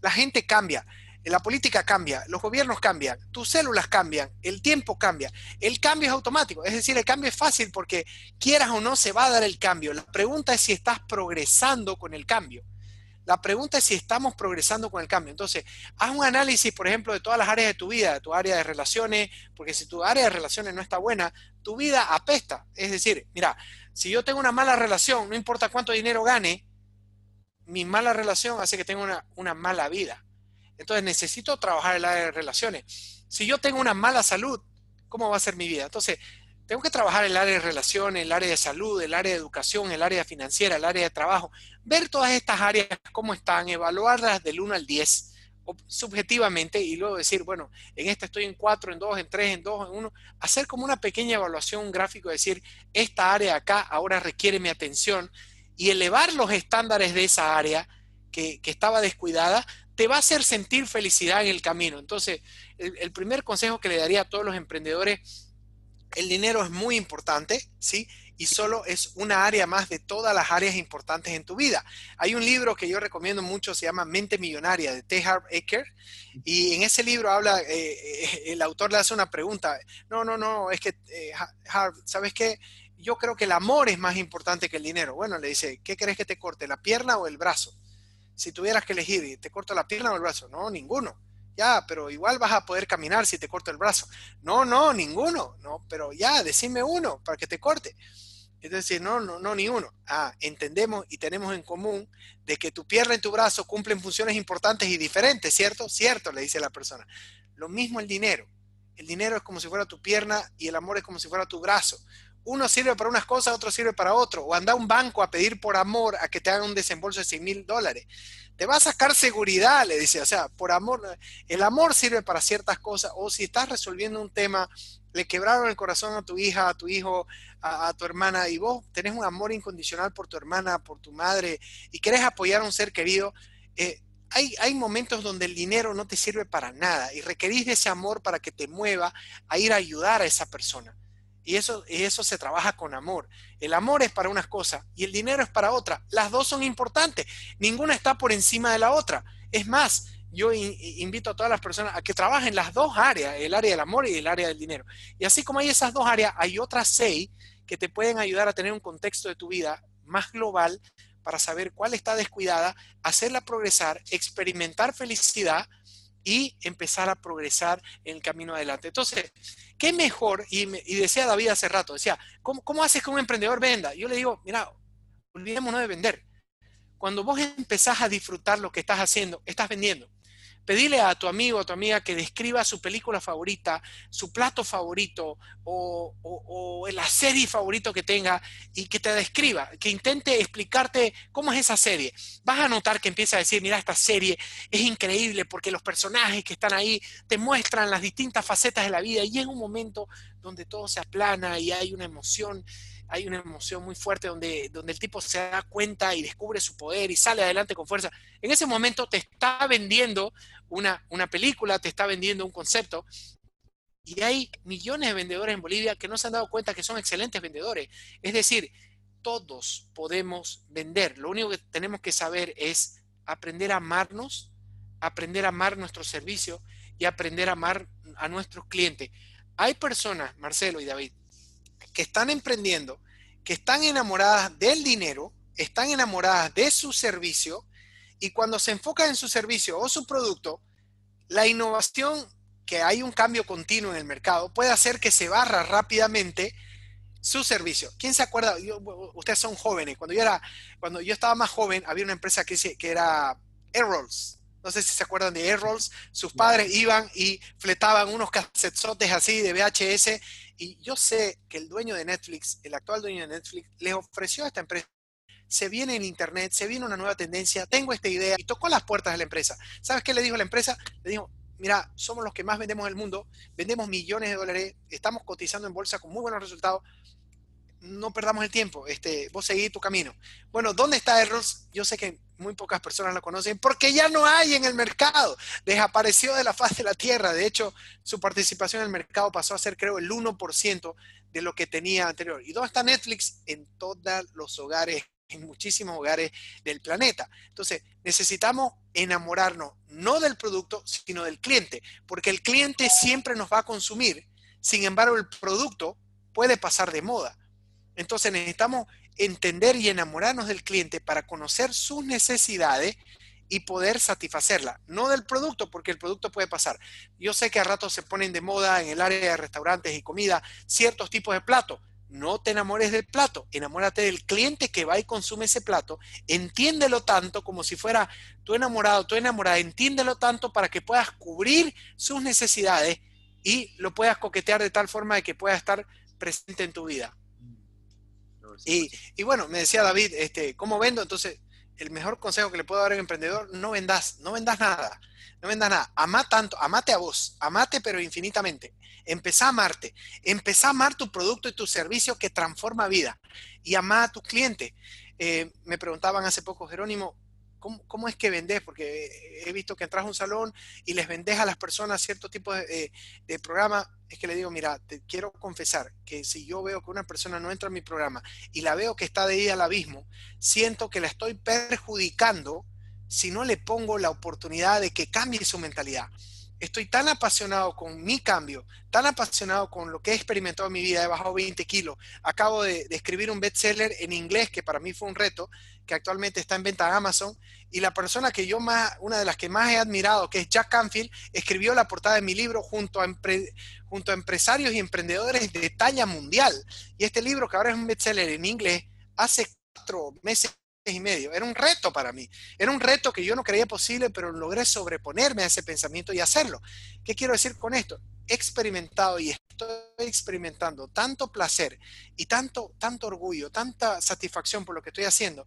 S4: La gente cambia, la política cambia, los gobiernos cambian, tus células cambian, el tiempo cambia. El cambio es automático, es decir, el cambio es fácil porque quieras o no se va a dar el cambio. La pregunta es si estás progresando con el cambio. La pregunta es si estamos progresando con el cambio. Entonces, haz un análisis, por ejemplo, de todas las áreas de tu vida, de tu área de relaciones, porque si tu área de relaciones no está buena, tu vida apesta. Es decir, mira, si yo tengo una mala relación, no importa cuánto dinero gane, mi mala relación hace que tenga una, una mala vida. Entonces necesito trabajar el área de relaciones. Si yo tengo una mala salud, ¿cómo va a ser mi vida? Entonces, tengo que trabajar el área de relaciones, el área de salud, el área de educación, el área financiera, el área de trabajo, ver todas estas áreas cómo están, evaluarlas del 1 al 10 subjetivamente y luego decir, bueno, en esta estoy en 4, en 2, en 3, en 2, en 1, hacer como una pequeña evaluación, un gráfico, decir, esta área acá ahora requiere mi atención y elevar los estándares de esa área que, estaba descuidada, te va a hacer sentir felicidad en el camino. Entonces, el primer consejo que le daría a todos los emprendedores el dinero es muy importante, ¿sí? Y solo es una área más de todas las áreas importantes en tu vida. Hay un libro que yo recomiendo mucho, se llama Mente Millonaria, de T. Harv Eker, y en ese libro habla, eh, eh, el autor le hace una pregunta, no, no, no, es que, eh, ¿sabes qué? Yo creo que el amor es más importante que el dinero. Bueno, le dice, ¿qué crees que te corte, la pierna o el brazo? Si tuvieras que elegir, ¿te corto la pierna o el brazo? No, ninguno ya, pero igual vas a poder caminar si te corto el brazo. No, no, ninguno, no, pero ya, decime uno para que te corte. Es decir, no, no, no, ni uno. Ah, entendemos y tenemos en común de que tu pierna y tu brazo cumplen funciones importantes y diferentes, ¿cierto? Cierto, le dice la persona. Lo mismo el dinero. El dinero es como si fuera tu pierna y el amor es como si fuera tu brazo. Uno sirve para unas cosas, otro sirve para otro. O anda a un banco a pedir por amor a que te hagan un desembolso de 100 mil dólares. Te va a sacar seguridad, le dice. O sea, por amor, el amor sirve para ciertas cosas. O si estás resolviendo un tema, le quebraron el corazón a tu hija, a tu hijo, a, tu hermana, y vos tenés un amor incondicional por tu hermana, por tu madre, y querés apoyar a un ser querido, eh, hay, hay, momentos donde el dinero no te sirve para nada y requerís de ese amor para que te mueva a ir a ayudar a esa persona. Y eso, eso se trabaja con amor. El amor es para unas cosas y el dinero es para otra. Las dos son importantes. Ninguna está por encima de la otra. Es más, yo invito a todas las personas a que trabajen las dos áreas, el área del amor y el área del dinero. Y así como hay esas dos áreas, hay otras seis que te pueden ayudar a tener un contexto de tu vida más global para saber cuál está descuidada, hacerla progresar, experimentar felicidad y empezar a progresar en el camino adelante. Entonces, ¿qué mejor? Y, decía David hace rato, decía, ¿cómo, ¿cómo, haces que un emprendedor venda? Yo le digo, mira, olvidémonos de vender. Cuando vos empezás a disfrutar lo que estás haciendo, estás vendiendo. Pedile a tu amigo o a tu amiga que describa su película favorita, su plato favorito o, la serie favorito que tenga y que te describa, que intente explicarte cómo es esa serie. Vas a notar que empieza a decir, mira, esta serie es increíble porque los personajes que están ahí te muestran las distintas facetas de la vida y es un momento donde todo se aplana y hay una emoción hay una emoción muy fuerte donde, donde el tipo se da cuenta y descubre su poder y sale adelante con fuerza. En ese momento te está vendiendo una, una película, te está vendiendo un concepto. Y hay millones de vendedores en Bolivia que no se han dado cuenta que son excelentes vendedores. Es decir, todos podemos vender. Lo único que tenemos que saber es aprender a amarnos, aprender a amar nuestro servicio y aprender a amar a nuestros clientes. Hay personas, Marcelo y David, que están emprendiendo, que están enamoradas del dinero, están enamoradas de su servicio y cuando se enfocan en su servicio o su producto, la innovación, que hay un cambio continuo en el mercado, puede hacer que se barra rápidamente su servicio. ¿Quién se acuerda? ustedes son jóvenes. Cuando yo era, cuando yo estaba más joven, había una empresa que, que era Airrolls. No sé si se acuerdan de Airrolls. Sus padres iban y fletaban unos casetzotes así de VHS y yo sé que el dueño de Netflix, el actual dueño de Netflix, le ofreció a esta empresa, se viene en Internet, se viene una nueva tendencia, tengo esta idea y tocó las puertas de la empresa. ¿Sabes qué le dijo la empresa? Le dijo, mira, somos los que más vendemos en el mundo, vendemos millones de dólares, estamos cotizando en bolsa con muy buenos resultados, no perdamos el tiempo, este, vos seguís tu camino. Bueno, ¿dónde está Errors? Yo sé que muy pocas personas lo conocen porque ya no hay en el mercado, desapareció de la faz de la tierra, de hecho su participación en el mercado pasó a ser creo el 1% de lo que tenía anterior. ¿Y dónde está Netflix? En todos los hogares, en muchísimos hogares del planeta. Entonces, necesitamos enamorarnos no del producto, sino del cliente, porque el cliente siempre nos va a consumir, sin embargo el producto puede pasar de moda. Entonces necesitamos entender y enamorarnos del cliente para conocer sus necesidades y poder satisfacerla. No del producto, porque el producto puede pasar. Yo sé que a ratos se ponen de moda en el área de restaurantes y comida ciertos tipos de platos. No te enamores del plato, enamórate del cliente que va y consume ese plato, entiéndelo tanto como si fuera tu enamorado, tu enamorada, entiéndelo tanto para que puedas cubrir sus necesidades y lo puedas coquetear de tal forma de que pueda estar presente en tu vida. Y, bueno, me decía David, este, ¿cómo vendo? Entonces, el mejor consejo que le puedo dar a un emprendedor, no vendas, no vendas nada, no vendas nada. Ama tanto, amate a vos, amate pero infinitamente. Empezá a amarte, empezá a amar tu producto y tu servicio que transforma vida y ama a tus clientes. Eh, me preguntaban hace poco, Jerónimo, ¿Cómo, es que vendés? Porque he visto que entras a un salón y les vendés a las personas cierto tipo de, de, programa. Es que le digo, mira, te quiero confesar que si yo veo que una persona no entra en mi programa y la veo que está de ahí al abismo, siento que la estoy perjudicando si no le pongo la oportunidad de que cambie su mentalidad estoy tan apasionado con mi cambio, tan apasionado con lo que he experimentado en mi vida, he bajado 20 kilos, acabo de, escribir un bestseller en inglés que para mí fue un reto, que actualmente está en venta en Amazon, y la persona que yo más, una de las que más he admirado, que es Jack Canfield, escribió la portada de mi libro junto a, junto a empresarios y emprendedores de talla mundial. Y este libro, que ahora es un bestseller en inglés, hace cuatro meses y medio. Era un reto para mí. Era un reto que yo no creía posible, pero logré sobreponerme a ese pensamiento y hacerlo. ¿Qué quiero decir con esto? experimentado y estoy experimentando tanto placer y tanto, tanto orgullo, tanta satisfacción por lo que estoy haciendo,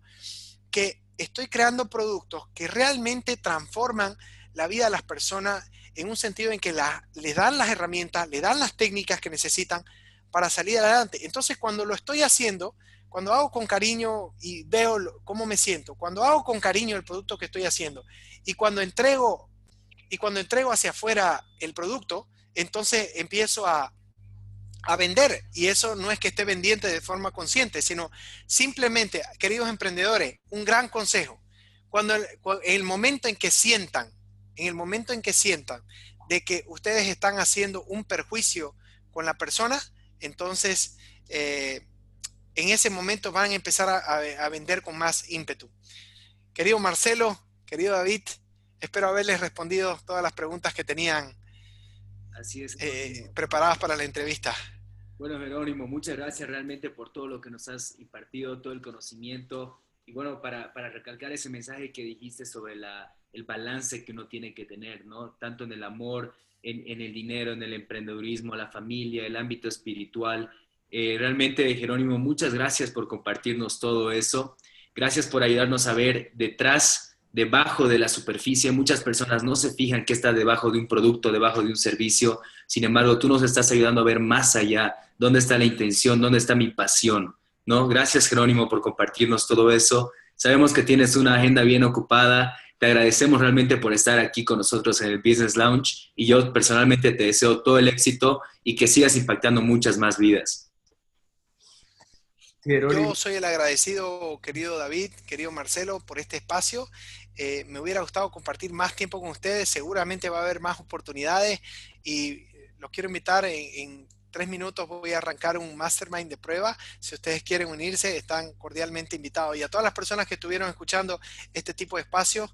S4: que estoy creando productos que realmente transforman la vida de las personas en un sentido en que la, les dan las herramientas, le dan las técnicas que necesitan para salir adelante. Entonces, cuando lo estoy haciendo, cuando hago con cariño y veo cómo me siento, cuando hago con cariño el producto que estoy haciendo y cuando entrego y cuando entrego hacia afuera el producto, entonces empiezo a, a vender. Y eso no es que esté vendiente de forma consciente, sino simplemente, queridos emprendedores, un gran consejo. Cuando en el momento en que sientan, en el momento en que sientan de que ustedes están haciendo un perjuicio con la persona, entonces eh, en ese momento van a empezar a, vender con más ímpetu. Querido Marcelo, querido David, espero haberles respondido todas las preguntas que tenían
S3: Así es,
S4: eh, preparadas para la entrevista.
S3: Bueno, Jerónimo, muchas gracias realmente por todo lo que nos has impartido, todo el conocimiento. Y bueno, para, para recalcar ese mensaje que dijiste sobre la, el balance que uno tiene que tener, ¿no? Tanto en el amor, en, el dinero, en el emprendedurismo, la familia, el ámbito espiritual. Eh, realmente, Jerónimo, muchas gracias por compartirnos todo eso. Gracias por ayudarnos a ver detrás debajo de la superficie. Muchas personas no se fijan que está debajo de un producto, debajo de un servicio. Sin embargo, tú nos estás ayudando a ver más allá, dónde está la intención, dónde está mi pasión. ¿no? Gracias, Jerónimo, por compartirnos todo eso. Sabemos que tienes una agenda bien ocupada. Te agradecemos realmente por estar aquí con nosotros en el Business Lounge y yo personalmente te deseo todo el éxito y que sigas impactando muchas más vidas.
S4: Yo soy el agradecido, querido David, querido Marcelo, por este espacio. Eh, me hubiera gustado compartir más tiempo con ustedes, seguramente va a haber más oportunidades y los quiero invitar en, tres minutos voy a arrancar un mastermind de prueba. Si ustedes quieren unirse, están cordialmente invitados. Y a todas las personas que estuvieron escuchando este tipo de espacios,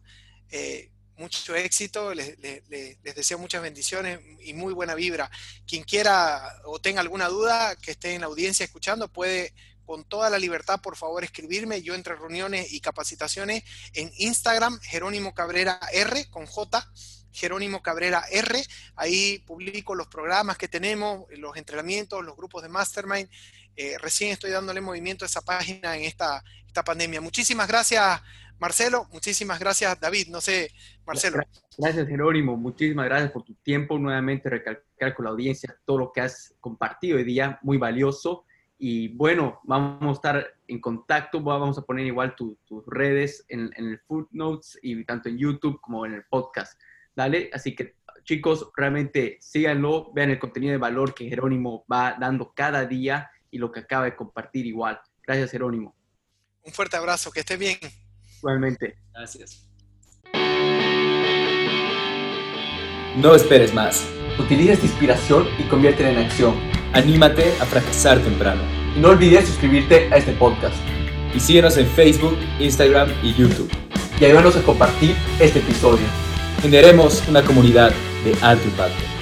S4: eh, mucho éxito, les, les, deseo muchas bendiciones y muy buena vibra. Quien quiera o tenga alguna duda que esté en la audiencia escuchando, puede con toda la libertad, por favor, escribirme. Yo entre reuniones y capacitaciones en Instagram, Jerónimo Cabrera R con J, Jerónimo Cabrera R. Ahí publico los programas que tenemos, los entrenamientos, los grupos de mastermind. Eh, recién estoy dándole movimiento a esa página en esta, esta pandemia. Muchísimas gracias, Marcelo. Muchísimas gracias, David. No sé, Marcelo.
S1: Gracias, Jerónimo. Muchísimas gracias por tu tiempo. Nuevamente recalcar con la audiencia todo lo que has compartido hoy día, muy valioso. Y bueno, vamos a estar en contacto, vamos a poner igual tus redes en, el footnotes y tanto en YouTube como en el podcast. Dale, así que chicos, realmente síganlo, vean el contenido de valor que Jerónimo va dando cada día y lo que acaba de compartir igual. Gracias, Jerónimo.
S4: Un fuerte abrazo, que esté bien.
S1: Igualmente.
S3: Gracias.
S2: No esperes más.
S1: Utiliza esta inspiración y conviértela en acción
S2: Anímate a fracasar temprano.
S1: Y no olvides suscribirte a este podcast.
S2: Y síguenos en Facebook, Instagram y YouTube.
S1: Y ayúdanos a compartir este episodio.
S2: Generemos una comunidad de alto impacto.